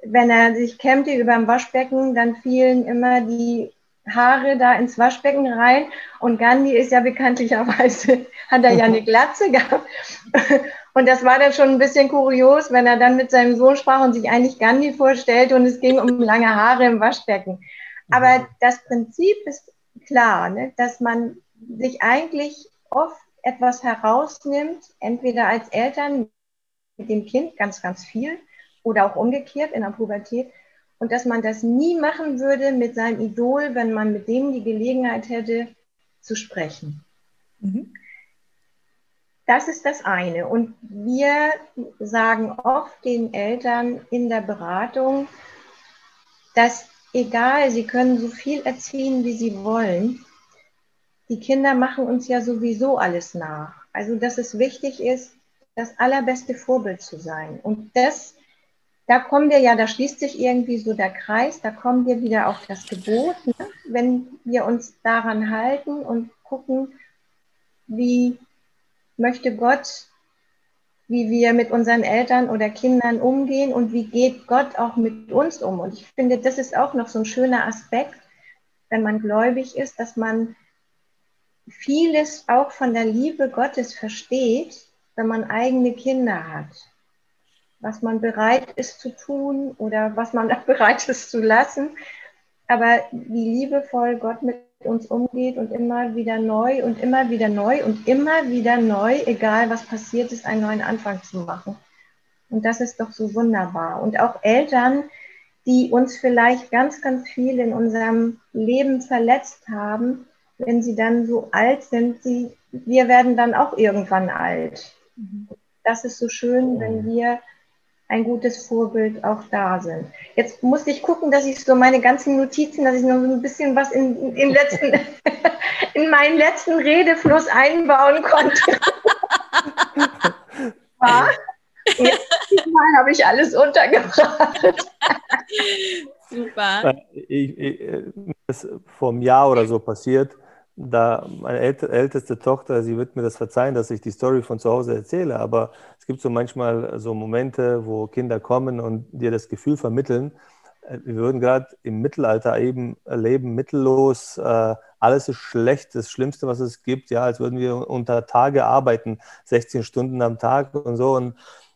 wenn er sich kämmte über dem Waschbecken, dann fielen immer die Haare da ins Waschbecken rein und Gandhi ist ja bekanntlicherweise, hat er ja eine Glatze gehabt. Und das war dann schon ein bisschen kurios, wenn er dann mit seinem Sohn sprach und sich eigentlich Gandhi vorstellte und es ging um lange Haare im Waschbecken. Aber das Prinzip ist klar, ne, dass man sich eigentlich oft etwas herausnimmt, entweder als Eltern mit dem Kind ganz, ganz viel oder auch umgekehrt in der Pubertät. Und dass man das nie machen würde mit seinem Idol, wenn man mit dem die Gelegenheit hätte zu sprechen. Mhm. Das ist das eine. Und wir sagen oft den Eltern in der Beratung, dass egal, sie können so viel erziehen, wie sie wollen, die Kinder machen uns ja sowieso alles nach. Also, dass es wichtig ist, das allerbeste Vorbild zu sein. Und das, da kommen wir ja, da schließt sich irgendwie so der Kreis, da kommen wir wieder auf das Gebot, ne? wenn wir uns daran halten und gucken, wie möchte Gott, wie wir mit unseren Eltern oder Kindern umgehen und wie geht Gott auch mit uns um. Und ich finde, das ist auch noch so ein schöner Aspekt, wenn man gläubig ist, dass man vieles auch von der Liebe Gottes versteht, wenn man eigene Kinder hat. Was man bereit ist zu tun oder was man auch bereit ist zu lassen. Aber wie liebevoll Gott mit uns umgeht und immer wieder neu und immer wieder neu und immer wieder neu, egal was passiert ist, einen neuen Anfang zu machen. Und das ist doch so wunderbar. Und auch Eltern, die uns vielleicht ganz, ganz viel in unserem Leben verletzt haben, wenn sie dann so alt sind, sie, wir werden dann auch irgendwann alt. Mhm. Das ist so schön, wenn wir ein gutes Vorbild auch da sind. Jetzt musste ich gucken, dass ich so meine ganzen Notizen, dass ich noch so ein bisschen was in, in, letzten, in meinen letzten Redefluss einbauen konnte. ja. Jetzt Mal habe ich alles untergebracht. Super. Ich, ich, das vor einem Jahr oder so passiert da meine älteste Tochter, sie wird mir das verzeihen, dass ich die Story von zu Hause erzähle, aber es gibt so manchmal so Momente, wo Kinder kommen und dir das Gefühl vermitteln, äh, wir würden gerade im Mittelalter eben leben, mittellos, äh, alles ist schlecht, das Schlimmste, was es gibt, ja, als würden wir unter Tage arbeiten, 16 Stunden am Tag und so und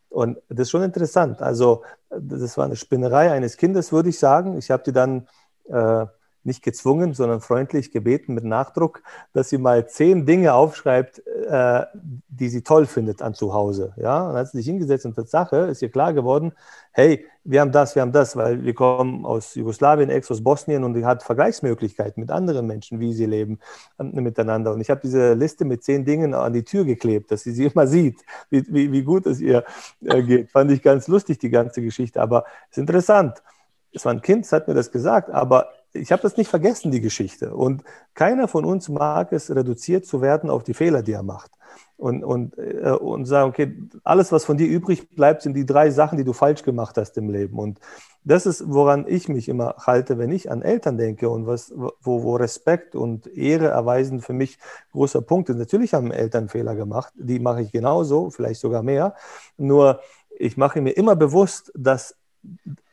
und das ist schon interessant. Also, das war eine Spinnerei eines Kindes, würde ich sagen. Ich habe die dann äh, nicht gezwungen, sondern freundlich gebeten mit Nachdruck, dass sie mal zehn Dinge aufschreibt, äh, die sie toll findet an zu Hause. Ja, und hat sie sich hingesetzt und Tatsache ist ihr klar geworden, hey, wir haben das, wir haben das, weil wir kommen aus Jugoslawien, ex aus Bosnien und die hat Vergleichsmöglichkeiten mit anderen Menschen, wie sie leben äh, miteinander. Und ich habe diese Liste mit zehn Dingen an die Tür geklebt, dass sie sie immer sieht, wie, wie, wie gut es ihr äh, geht. Fand ich ganz lustig, die ganze Geschichte, aber es ist interessant. Es war ein Kind, das hat mir das gesagt, aber ich habe das nicht vergessen, die Geschichte. Und keiner von uns mag es, reduziert zu werden auf die Fehler, die er macht. Und, und, äh, und sagen, okay, alles, was von dir übrig bleibt, sind die drei Sachen, die du falsch gemacht hast im Leben. Und das ist, woran ich mich immer halte, wenn ich an Eltern denke und was, wo, wo Respekt und Ehre erweisen für mich großer Punkt ist. Natürlich haben Eltern Fehler gemacht, die mache ich genauso, vielleicht sogar mehr. Nur ich mache mir immer bewusst, dass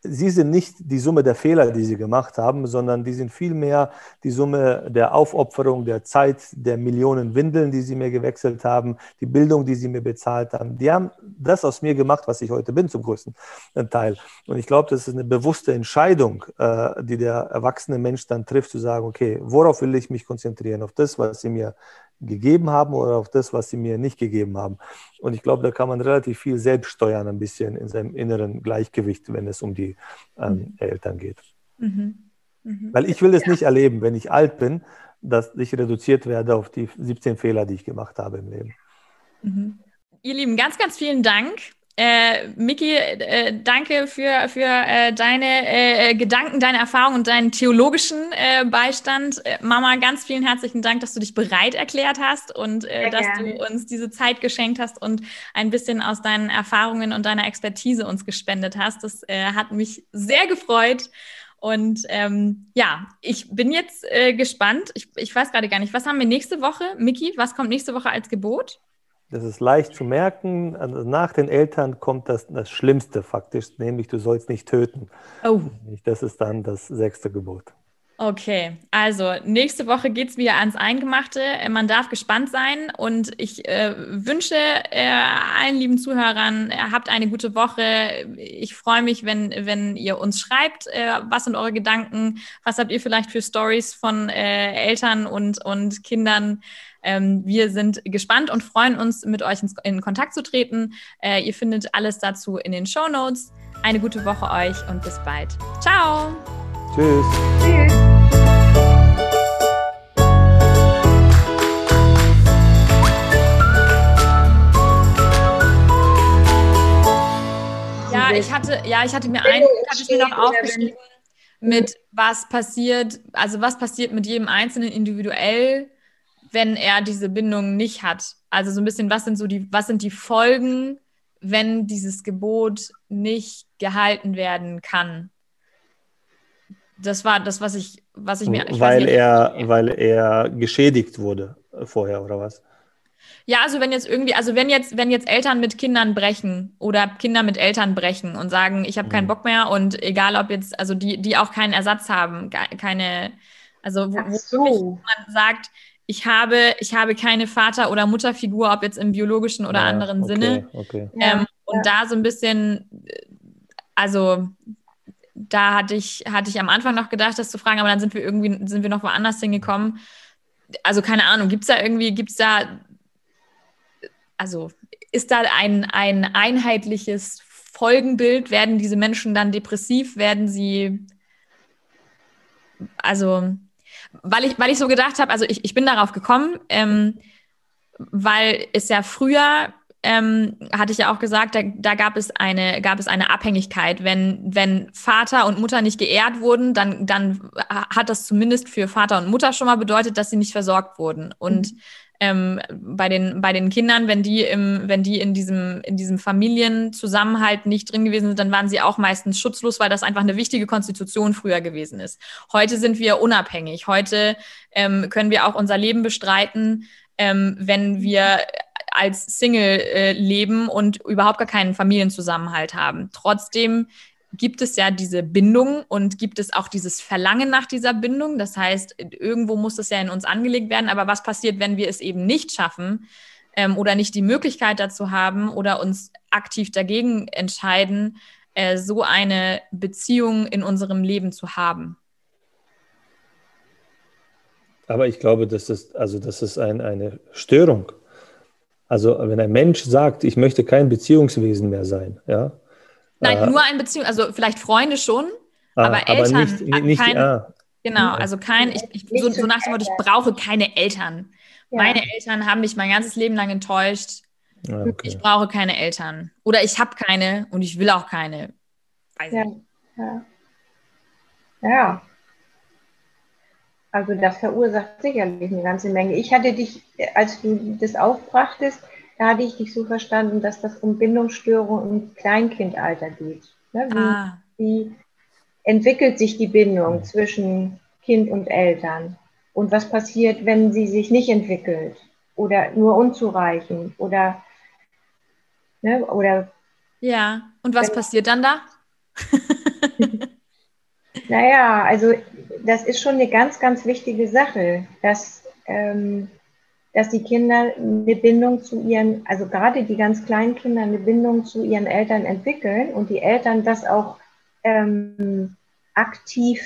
sie sind nicht die Summe der Fehler, die sie gemacht haben, sondern die sind vielmehr die Summe der Aufopferung, der Zeit, der Millionen Windeln, die sie mir gewechselt haben, die Bildung, die sie mir bezahlt haben. Die haben das aus mir gemacht, was ich heute bin, zum größten Teil. Und ich glaube, das ist eine bewusste Entscheidung, äh, die der erwachsene Mensch dann trifft, zu sagen, okay, worauf will ich mich konzentrieren? Auf das, was sie mir gegeben haben oder auf das, was sie mir nicht gegeben haben. Und ich glaube, da kann man relativ viel selbst steuern, ein bisschen in seinem inneren Gleichgewicht, wenn es um die ähm, mhm. Eltern geht. Mhm. Mhm. Weil ich will es ja. nicht erleben, wenn ich alt bin, dass ich reduziert werde auf die 17 Fehler, die ich gemacht habe im Leben. Mhm. Ihr Lieben, ganz, ganz vielen Dank äh, Miki, äh, danke für, für äh, deine äh, Gedanken, deine Erfahrungen und deinen theologischen äh, Beistand. Äh, Mama, ganz vielen herzlichen Dank, dass du dich bereit erklärt hast und äh, dass gerne. du uns diese Zeit geschenkt hast und ein bisschen aus deinen Erfahrungen und deiner Expertise uns gespendet hast. Das äh, hat mich sehr gefreut. Und ähm, ja, ich bin jetzt äh, gespannt. Ich, ich weiß gerade gar nicht, was haben wir nächste Woche? Miki, was kommt nächste Woche als Gebot? Das ist leicht zu merken. Also nach den Eltern kommt das, das Schlimmste faktisch, nämlich du sollst nicht töten. Oh. Das ist dann das sechste Gebot. Okay, also nächste Woche geht es wieder ans Eingemachte. Man darf gespannt sein und ich äh, wünsche äh, allen lieben Zuhörern, äh, habt eine gute Woche. Ich freue mich, wenn, wenn ihr uns schreibt, äh, was sind eure Gedanken, was habt ihr vielleicht für Stories von äh, Eltern und, und Kindern. Ähm, wir sind gespannt und freuen uns, mit euch in, in Kontakt zu treten. Äh, ihr findet alles dazu in den Show Notes. Eine gute Woche euch und bis bald. Ciao! Tschüss. Tschüss. Ja, ich hatte, ja, ich hatte mir ein, hatte ich mir noch aufgeschrieben, mit was passiert, also was passiert mit jedem Einzelnen individuell, wenn er diese Bindung nicht hat. Also so ein bisschen, was sind so die, was sind die Folgen, wenn dieses Gebot nicht gehalten werden kann? Das war das, was ich, was ich mir. Ich weil, nicht, er, weil er geschädigt wurde vorher, oder was? Ja, also wenn jetzt irgendwie, also wenn jetzt, wenn jetzt Eltern mit Kindern brechen oder Kinder mit Eltern brechen und sagen, ich habe keinen mhm. Bock mehr und egal ob jetzt, also die, die auch keinen Ersatz haben, keine, also wo, wo so. man sagt, ich habe, ich habe keine Vater- oder Mutterfigur, ob jetzt im biologischen oder ja, anderen okay, Sinne. Okay. Ähm, und ja. da so ein bisschen, also da hatte ich, hatte ich am Anfang noch gedacht, das zu fragen, aber dann sind wir irgendwie, sind wir noch woanders hingekommen. Also keine Ahnung, gibt es da irgendwie, gibt es da, also ist da ein, ein einheitliches Folgenbild? Werden diese Menschen dann depressiv? Werden sie, also, weil ich, weil ich so gedacht habe, also ich, ich bin darauf gekommen, ähm, weil es ja früher ähm, hatte ich ja auch gesagt, da, da, gab, es eine, gab es eine Abhängigkeit. Wenn, wenn Vater und Mutter nicht geehrt wurden, dann, dann hat das zumindest für Vater und Mutter schon mal bedeutet, dass sie nicht versorgt wurden. Und mhm. Ähm, bei, den, bei den Kindern, wenn die, im, wenn die in, diesem, in diesem Familienzusammenhalt nicht drin gewesen sind, dann waren sie auch meistens schutzlos, weil das einfach eine wichtige Konstitution früher gewesen ist. Heute sind wir unabhängig. Heute ähm, können wir auch unser Leben bestreiten, ähm, wenn wir als Single äh, leben und überhaupt gar keinen Familienzusammenhalt haben. Trotzdem gibt es ja diese Bindung und gibt es auch dieses Verlangen nach dieser Bindung. Das heißt, irgendwo muss das ja in uns angelegt werden. Aber was passiert, wenn wir es eben nicht schaffen ähm, oder nicht die Möglichkeit dazu haben oder uns aktiv dagegen entscheiden, äh, so eine Beziehung in unserem Leben zu haben? Aber ich glaube, das ist, also das ist ein, eine Störung also wenn ein Mensch sagt, ich möchte kein Beziehungswesen mehr sein, ja. Nein, äh, nur ein Beziehung, also vielleicht Freunde schon, ah, aber Eltern. Aber nicht, nicht kein, ah, genau, also kein, ich, ich so, so, nach dem Motto, ich brauche keine Eltern. Ja. Meine Eltern haben mich mein ganzes Leben lang enttäuscht. Ah, okay. Ich brauche keine Eltern. Oder ich habe keine und ich will auch keine. Weiß ja. ja. ja. Also das verursacht sicherlich eine ganze Menge. Ich hatte dich, als du das aufbrachtest, da hatte ich dich so verstanden, dass das um Bindungsstörungen im Kleinkindalter geht. Ne? Wie, ah. wie, entwickelt sich die Bindung zwischen Kind und Eltern? Und was passiert, wenn sie sich nicht entwickelt oder nur unzureichend oder ne, oder ja. Und was passiert dann da? naja, also das ist schon eine ganz, ganz wichtige Sache, dass, ähm, dass die Kinder eine Bindung zu ihren, also gerade die ganz kleinen Kinder eine Bindung zu ihren Eltern entwickeln und die Eltern das auch ähm, aktiv,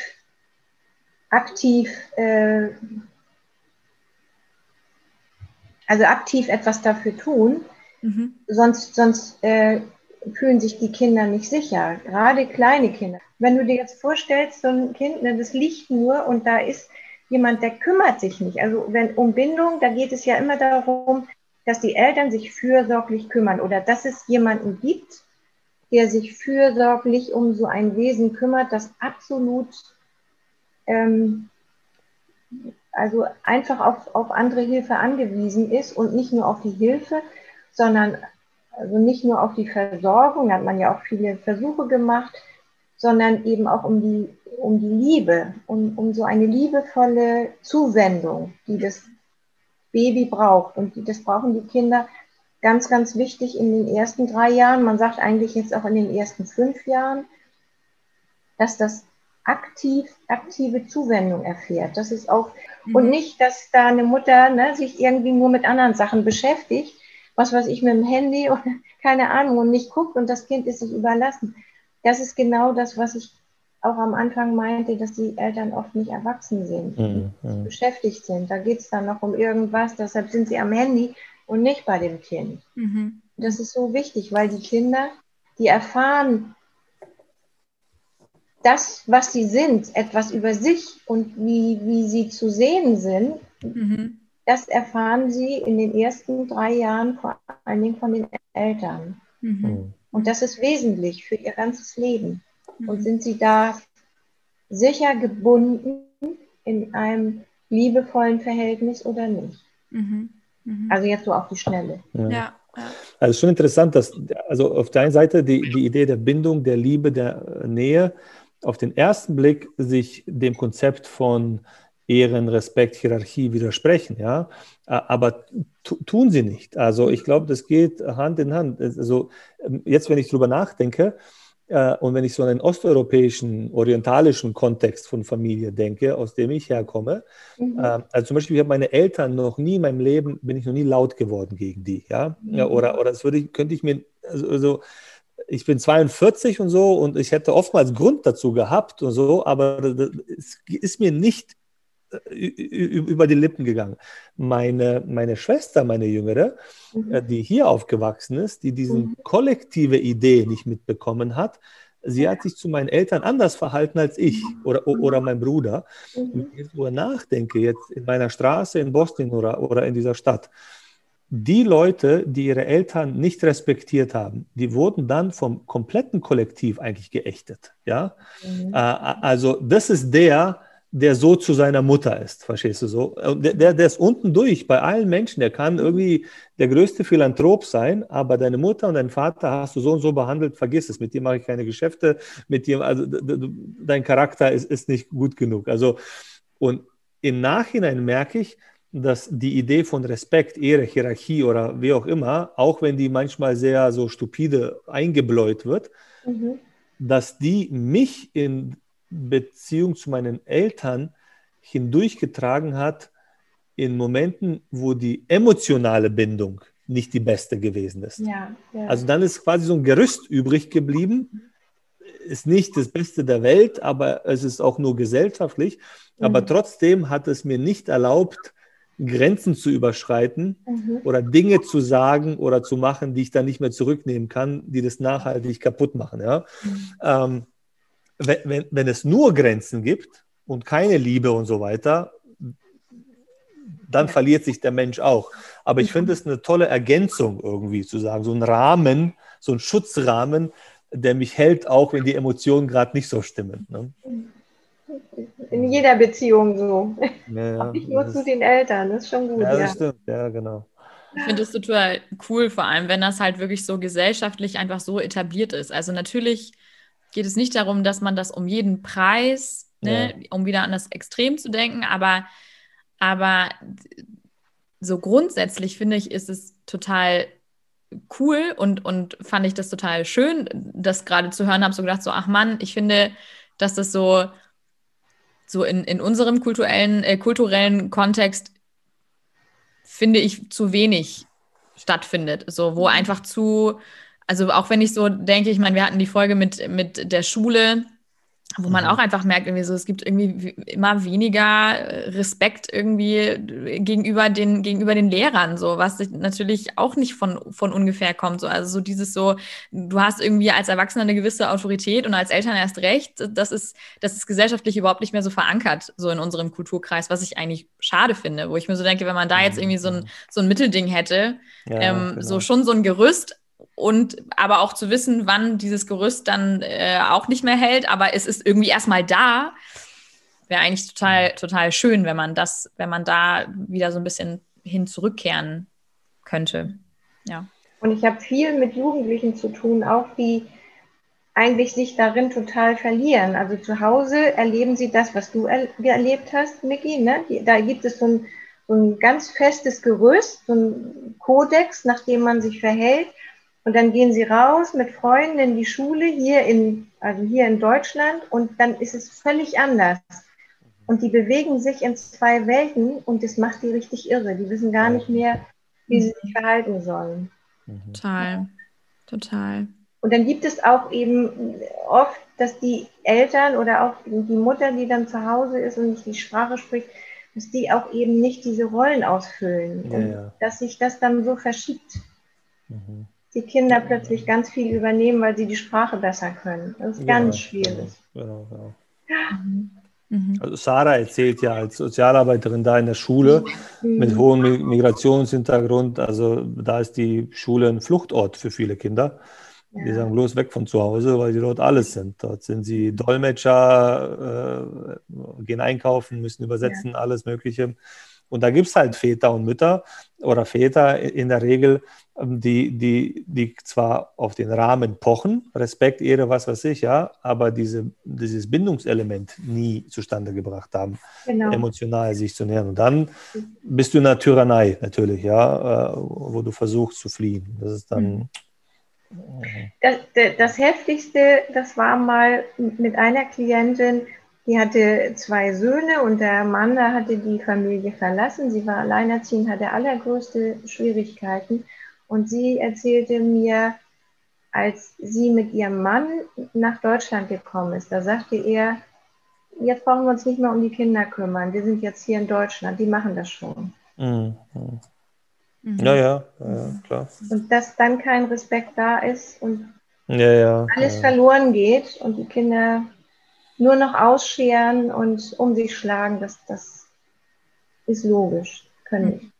aktiv, äh, also aktiv etwas dafür tun, mhm. sonst, sonst äh, fühlen sich die Kinder nicht sicher, gerade kleine Kinder. Wenn du dir jetzt vorstellst, so ein Kind, ne, das liegt nur und da ist jemand, der kümmert sich nicht. Also wenn um Bindung, da geht es ja immer darum, dass die Eltern sich fürsorglich kümmern oder dass es jemanden gibt, der sich fürsorglich um so ein Wesen kümmert, das absolut, ähm, also einfach auf, auf andere Hilfe angewiesen ist und nicht nur auf die Hilfe, sondern also nicht nur auf die Versorgung, da hat man ja auch viele Versuche gemacht, sondern eben auch um die, um die Liebe, um, um so eine liebevolle Zuwendung, die das Baby braucht. Und die, das brauchen die Kinder ganz, ganz wichtig in den ersten drei Jahren. Man sagt eigentlich jetzt auch in den ersten fünf Jahren, dass das aktiv, aktive Zuwendung erfährt. Das ist auch, mhm. und nicht, dass da eine Mutter ne, sich irgendwie nur mit anderen Sachen beschäftigt, was weiß ich, mit dem Handy oder keine Ahnung und nicht guckt und das Kind ist sich überlassen. Das ist genau das, was ich auch am Anfang meinte, dass die Eltern oft nicht erwachsen sind, mhm. mhm. beschäftigt sind. Da geht es dann noch um irgendwas, deshalb sind sie am Handy und nicht bei dem Kind. Mhm. Das ist so wichtig, weil die Kinder, die erfahren das, was sie sind, etwas über sich und wie, wie sie zu sehen sind, mhm. das erfahren sie in den ersten drei Jahren vor allen Dingen von den Eltern. Mhm. Und das ist wesentlich für ihr ganzes Leben. Mhm. Und sind sie da sicher gebunden in einem liebevollen Verhältnis oder nicht? Mhm. Mhm. Also jetzt so auf die Schnelle. Ja. ja. Also es ist schon interessant, dass also auf der einen Seite die, die Idee der Bindung, der Liebe, der Nähe auf den ersten Blick sich dem Konzept von Ehren, Respekt, Hierarchie widersprechen, ja, aber tun sie nicht. Also ich glaube, das geht Hand in Hand. Also jetzt, wenn ich darüber nachdenke äh, und wenn ich so an den osteuropäischen, orientalischen Kontext von Familie denke, aus dem ich herkomme, mhm. äh, also zum Beispiel, ich habe meine Eltern noch nie in meinem Leben, bin ich noch nie laut geworden gegen die, ja, mhm. ja oder, oder das würde ich, könnte ich mir, also, also ich bin 42 und so und ich hätte oftmals Grund dazu gehabt und so, aber es ist mir nicht über die Lippen gegangen. Meine, meine Schwester, meine Jüngere, mhm. Äh, die hier aufgewachsen ist, die diese mhm. kollektive Idee nicht mitbekommen hat, sie hat sich zu meinen Eltern anders verhalten als ich oder, oder mein Bruder. Mhm. Wenn ich darüber nachdenke, jetzt in meiner Straße in Boston oder, oder in dieser Stadt, die Leute, die ihre Eltern nicht respektiert haben, die wurden dann vom kompletten Kollektiv eigentlich geächtet. Ja? Mhm. Äh, also das ist der, der so zu seiner Mutter ist, verstehst du so? Der, der, der ist unten durch bei allen Menschen, der kann irgendwie der größte Philanthrop sein, aber deine Mutter und dein Vater hast du so und so behandelt, vergiss es, mit dir mache ich keine Geschäfte, mit dir, also dein Charakter ist, ist nicht gut genug. Also, und im Nachhinein merke ich, dass die Idee von Respekt, Ehre, Hierarchie oder wie auch immer, auch wenn die manchmal sehr so stupide eingebläut wird, mhm. dass die mich in Beziehung zu meinen Eltern hindurchgetragen hat in Momenten, wo die emotionale Bindung nicht die beste gewesen ist. Ja, ja. Also dann ist quasi so ein Gerüst übrig geblieben. Ist nicht das Beste der Welt, aber es ist auch nur gesellschaftlich. Aber mhm. trotzdem hat es mir nicht erlaubt, Grenzen zu überschreiten mhm. oder Dinge zu sagen oder zu machen, die ich dann nicht mehr zurücknehmen kann, die das nachhaltig kaputt machen. Ja? Mhm. Ähm, wenn, wenn, wenn es nur Grenzen gibt und keine Liebe und so weiter, dann ja. verliert sich der Mensch auch. Aber ich mhm. finde es eine tolle Ergänzung irgendwie zu sagen, so ein Rahmen, so ein Schutzrahmen, der mich hält, auch wenn die Emotionen gerade nicht so stimmen. Ne? In jeder Beziehung so. Ja, Auch nicht nur zu den Eltern, das ist schon gut. Ja, das stimmt, ja, genau. Ich finde es total cool, vor allem, wenn das halt wirklich so gesellschaftlich einfach so etabliert ist. Also natürlich geht es nicht darum, dass man das um jeden Preis, ne, ja. um wieder an das Extrem zu denken, aber, aber so grundsätzlich finde ich, ist es total cool und, und fand ich das total schön, das gerade zu hören, habe so gedacht, so, ach Mann, ich finde, dass das so so in, in unserem kulturellen, äh, kulturellen Kontext finde ich zu wenig stattfindet. So, wo mhm. einfach zu, also auch wenn ich so denke, ich meine, wir hatten die Folge mit, mit der Schule, wo man mhm. auch einfach merkt, irgendwie so, es gibt irgendwie immer weniger äh, Respekt irgendwie gegenüber den, gegenüber den Lehrern, so, was natürlich auch nicht von, von ungefähr kommt. So. Also so dieses so, du hast irgendwie als Erwachsener eine gewisse Autorität und als Eltern erst recht, das ist, das ist gesellschaftlich überhaupt nicht mehr so verankert, so in unserem Kulturkreis, was ich eigentlich schade finde, wo ich mir so denke, wenn man da jetzt mhm. irgendwie so ein, so ein Mittelding hätte, ja, ähm, genau. so schon so ein Gerüst, und aber auch zu wissen, wann dieses Gerüst dann äh, auch nicht mehr hält, aber es ist irgendwie erstmal da, wäre eigentlich total, total schön, wenn man das, wenn man da wieder so ein bisschen hin zurückkehren könnte. Ja. Und ich habe viel mit Jugendlichen zu tun, auch die eigentlich sich darin total verlieren. Also zu Hause erleben sie das, was du er erlebt hast, Miki. Ne? Da gibt es so ein, so ein ganz festes Gerüst, so ein Kodex, nach dem man sich verhält Und dann gehen sie raus mit Freunden in die Schule hier in, also hier in Deutschland und dann ist es völlig anders. Und die bewegen sich in zwei Welten und das macht die richtig irre. Die wissen gar nicht mehr, wie sie sich verhalten sollen. Total, total. Und dann gibt es auch eben oft, dass die Eltern oder auch die Mutter, die dann zu Hause ist und nicht die Sprache spricht, dass die auch eben nicht diese Rollen ausfüllen. Ja, und ja. dass sich das dann so verschiebt. Mhm. Die Kinder plötzlich ganz viel übernehmen, weil sie die Sprache besser können. Das ist ganz schwierig. Genau, genau. Mhm. Also Sarah erzählt ja als Sozialarbeiterin da in der Schule mit Mhm. hohem Mi- Migrationshintergrund, also da ist die Schule ein Fluchtort für viele Kinder. Die sagen bloß weg von zu Hause, weil sie dort alles sind. Dort sind sie Dolmetscher, äh, gehen einkaufen, müssen übersetzen, alles Mögliche. Und da gibt es halt Väter und Mütter oder Väter in der Regel, ähm, die, die, die zwar auf den Rahmen pochen, Respekt, Ehre, was weiß ich, ja, aber diese, dieses Bindungselement nie zustande gebracht haben, Genau. emotional sich zu nähern. Und dann bist du in der Tyrannei natürlich, ja, äh, wo du versuchst zu fliehen. Das ist dann. Das, das Heftigste, das war mal mit einer Klientin, die hatte zwei Söhne und der Mann der hatte die Familie verlassen. Sie war alleinerziehend, hatte allergrößte Schwierigkeiten. Und sie erzählte mir, als sie mit ihrem Mann nach Deutschland gekommen ist, da sagte er, jetzt brauchen wir uns nicht mehr um die Kinder kümmern. Wir sind jetzt hier in Deutschland, die machen das schon. Mhm. mhm. Ja, ja, ja, ja, klar. Und dass dann kein Respekt da ist und Ja, ja. alles ja. verloren geht und die Kinder nur noch ausscheren und um sich schlagen, das, das ist logisch. Können nicht,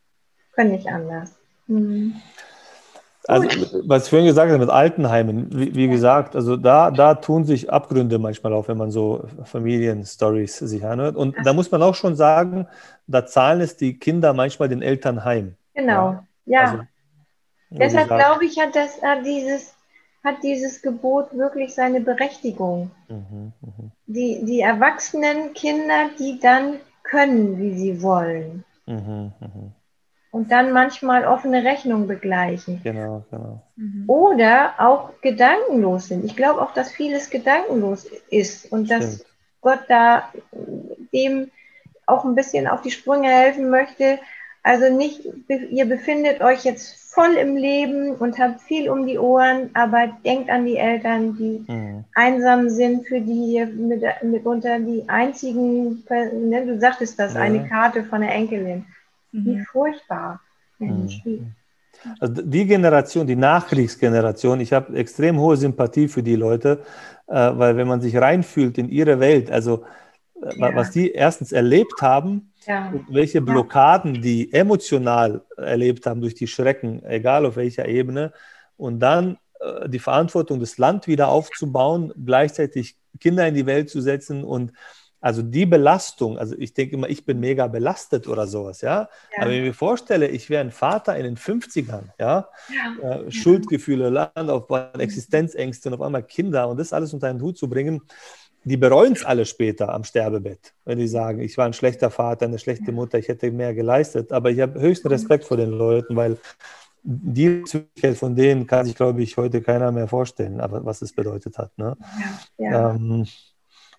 können nicht anders. Mhm. Also, was ich vorhin gesagt habe mit Altenheimen, wie, wie gesagt, also da, da tun sich Abgründe manchmal auf, wenn man so Familienstories sich anhört. Und da muss man auch schon sagen, da zahlen es die Kinder manchmal den Eltern heim. Genau, ja. Also, wie Deshalb gesagt, glaube ich, hat, das, dieses, hat dieses Gebot wirklich seine Berechtigung. Mhm, mhm, Die, die erwachsenen Kinder, die dann können, wie sie wollen. mhm, mhm. Und dann manchmal offene Rechnung begleichen. Genau, genau. Mhm. Oder auch gedankenlos sind. Ich glaube auch, dass vieles gedankenlos ist und dass Stimmt. Gott da dem auch ein bisschen auf die Sprünge helfen möchte. Also nicht, ihr befindet euch jetzt voll im Leben und habt viel um die Ohren, aber denkt an die Eltern, die Mhm. einsam sind, für die ihr mit, mitunter die einzigen, ne, du sagtest das, Ja. eine Karte von der Enkelin. Wie Mhm. furchtbar. Mensch, wie, Also die Generation, die Nachkriegsgeneration, ich habe extrem hohe Sympathie für die Leute, äh, weil wenn man sich reinfühlt in ihre Welt, also äh, Ja. was die erstens erlebt haben, ja. und welche Blockaden die emotional erlebt haben durch die Schrecken, egal auf welcher Ebene, und dann äh, die Verantwortung, das Land wieder aufzubauen, gleichzeitig Kinder in die Welt zu setzen und also die Belastung, also ich denke immer, ich bin mega belastet oder sowas, ja. Ja. Aber wenn ich mir vorstelle, ich wäre ein Vater in den 50ern, ja, Ja. äh, Schuldgefühle, Landaufbau, Existenzängste und auf einmal Kinder und das alles unter einen Hut zu bringen, die bereuen es alle später am Sterbebett, wenn die sagen, ich war ein schlechter Vater, eine schlechte Mutter, ich hätte mehr geleistet. Aber ich habe höchsten Respekt vor den Leuten, weil die Zügigkeit von denen kann sich, glaube ich, heute keiner mehr vorstellen, aber was es bedeutet hat. Ne? Ja. Ja. Ähm,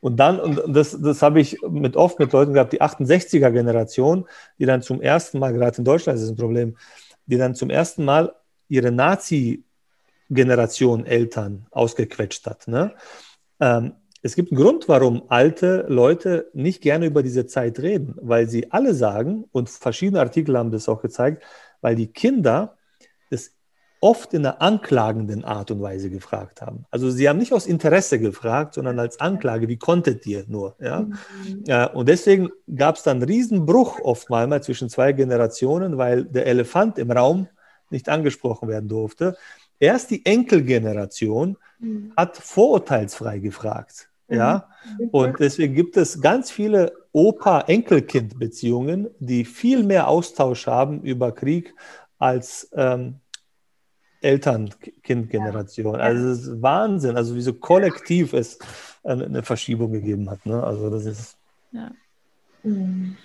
und dann, und das, das habe ich mit oft mit Leuten gehabt, die 68er-Generation, die dann zum ersten Mal, gerade in Deutschland ist es ein Problem, die dann zum ersten Mal ihre Nazi-Generation Eltern ausgequetscht hat. Ne? Ähm, es gibt einen Grund, warum alte Leute nicht gerne über diese Zeit reden, weil sie alle sagen, und verschiedene Artikel haben das auch gezeigt, weil die Kinder das oft in einer anklagenden Art und Weise gefragt haben. Also sie haben nicht aus Interesse gefragt, sondern als Anklage, wie konntet ihr nur? Ja? Mhm. Ja, und deswegen gab es dann einen Riesenbruch oftmals mal zwischen zwei Generationen, weil der Elefant im Raum nicht angesprochen werden durfte. Erst die Enkelgeneration Mhm. hat vorurteilsfrei gefragt. Ja, und deswegen gibt es ganz viele Opa-Enkelkind-Beziehungen, die viel mehr Austausch haben über Krieg als ähm, Eltern-Kind-Generation. Also es ist Wahnsinn, also wie so kollektiv es eine, eine Verschiebung gegeben hat. Ne? Also das ist Ja. Mhm.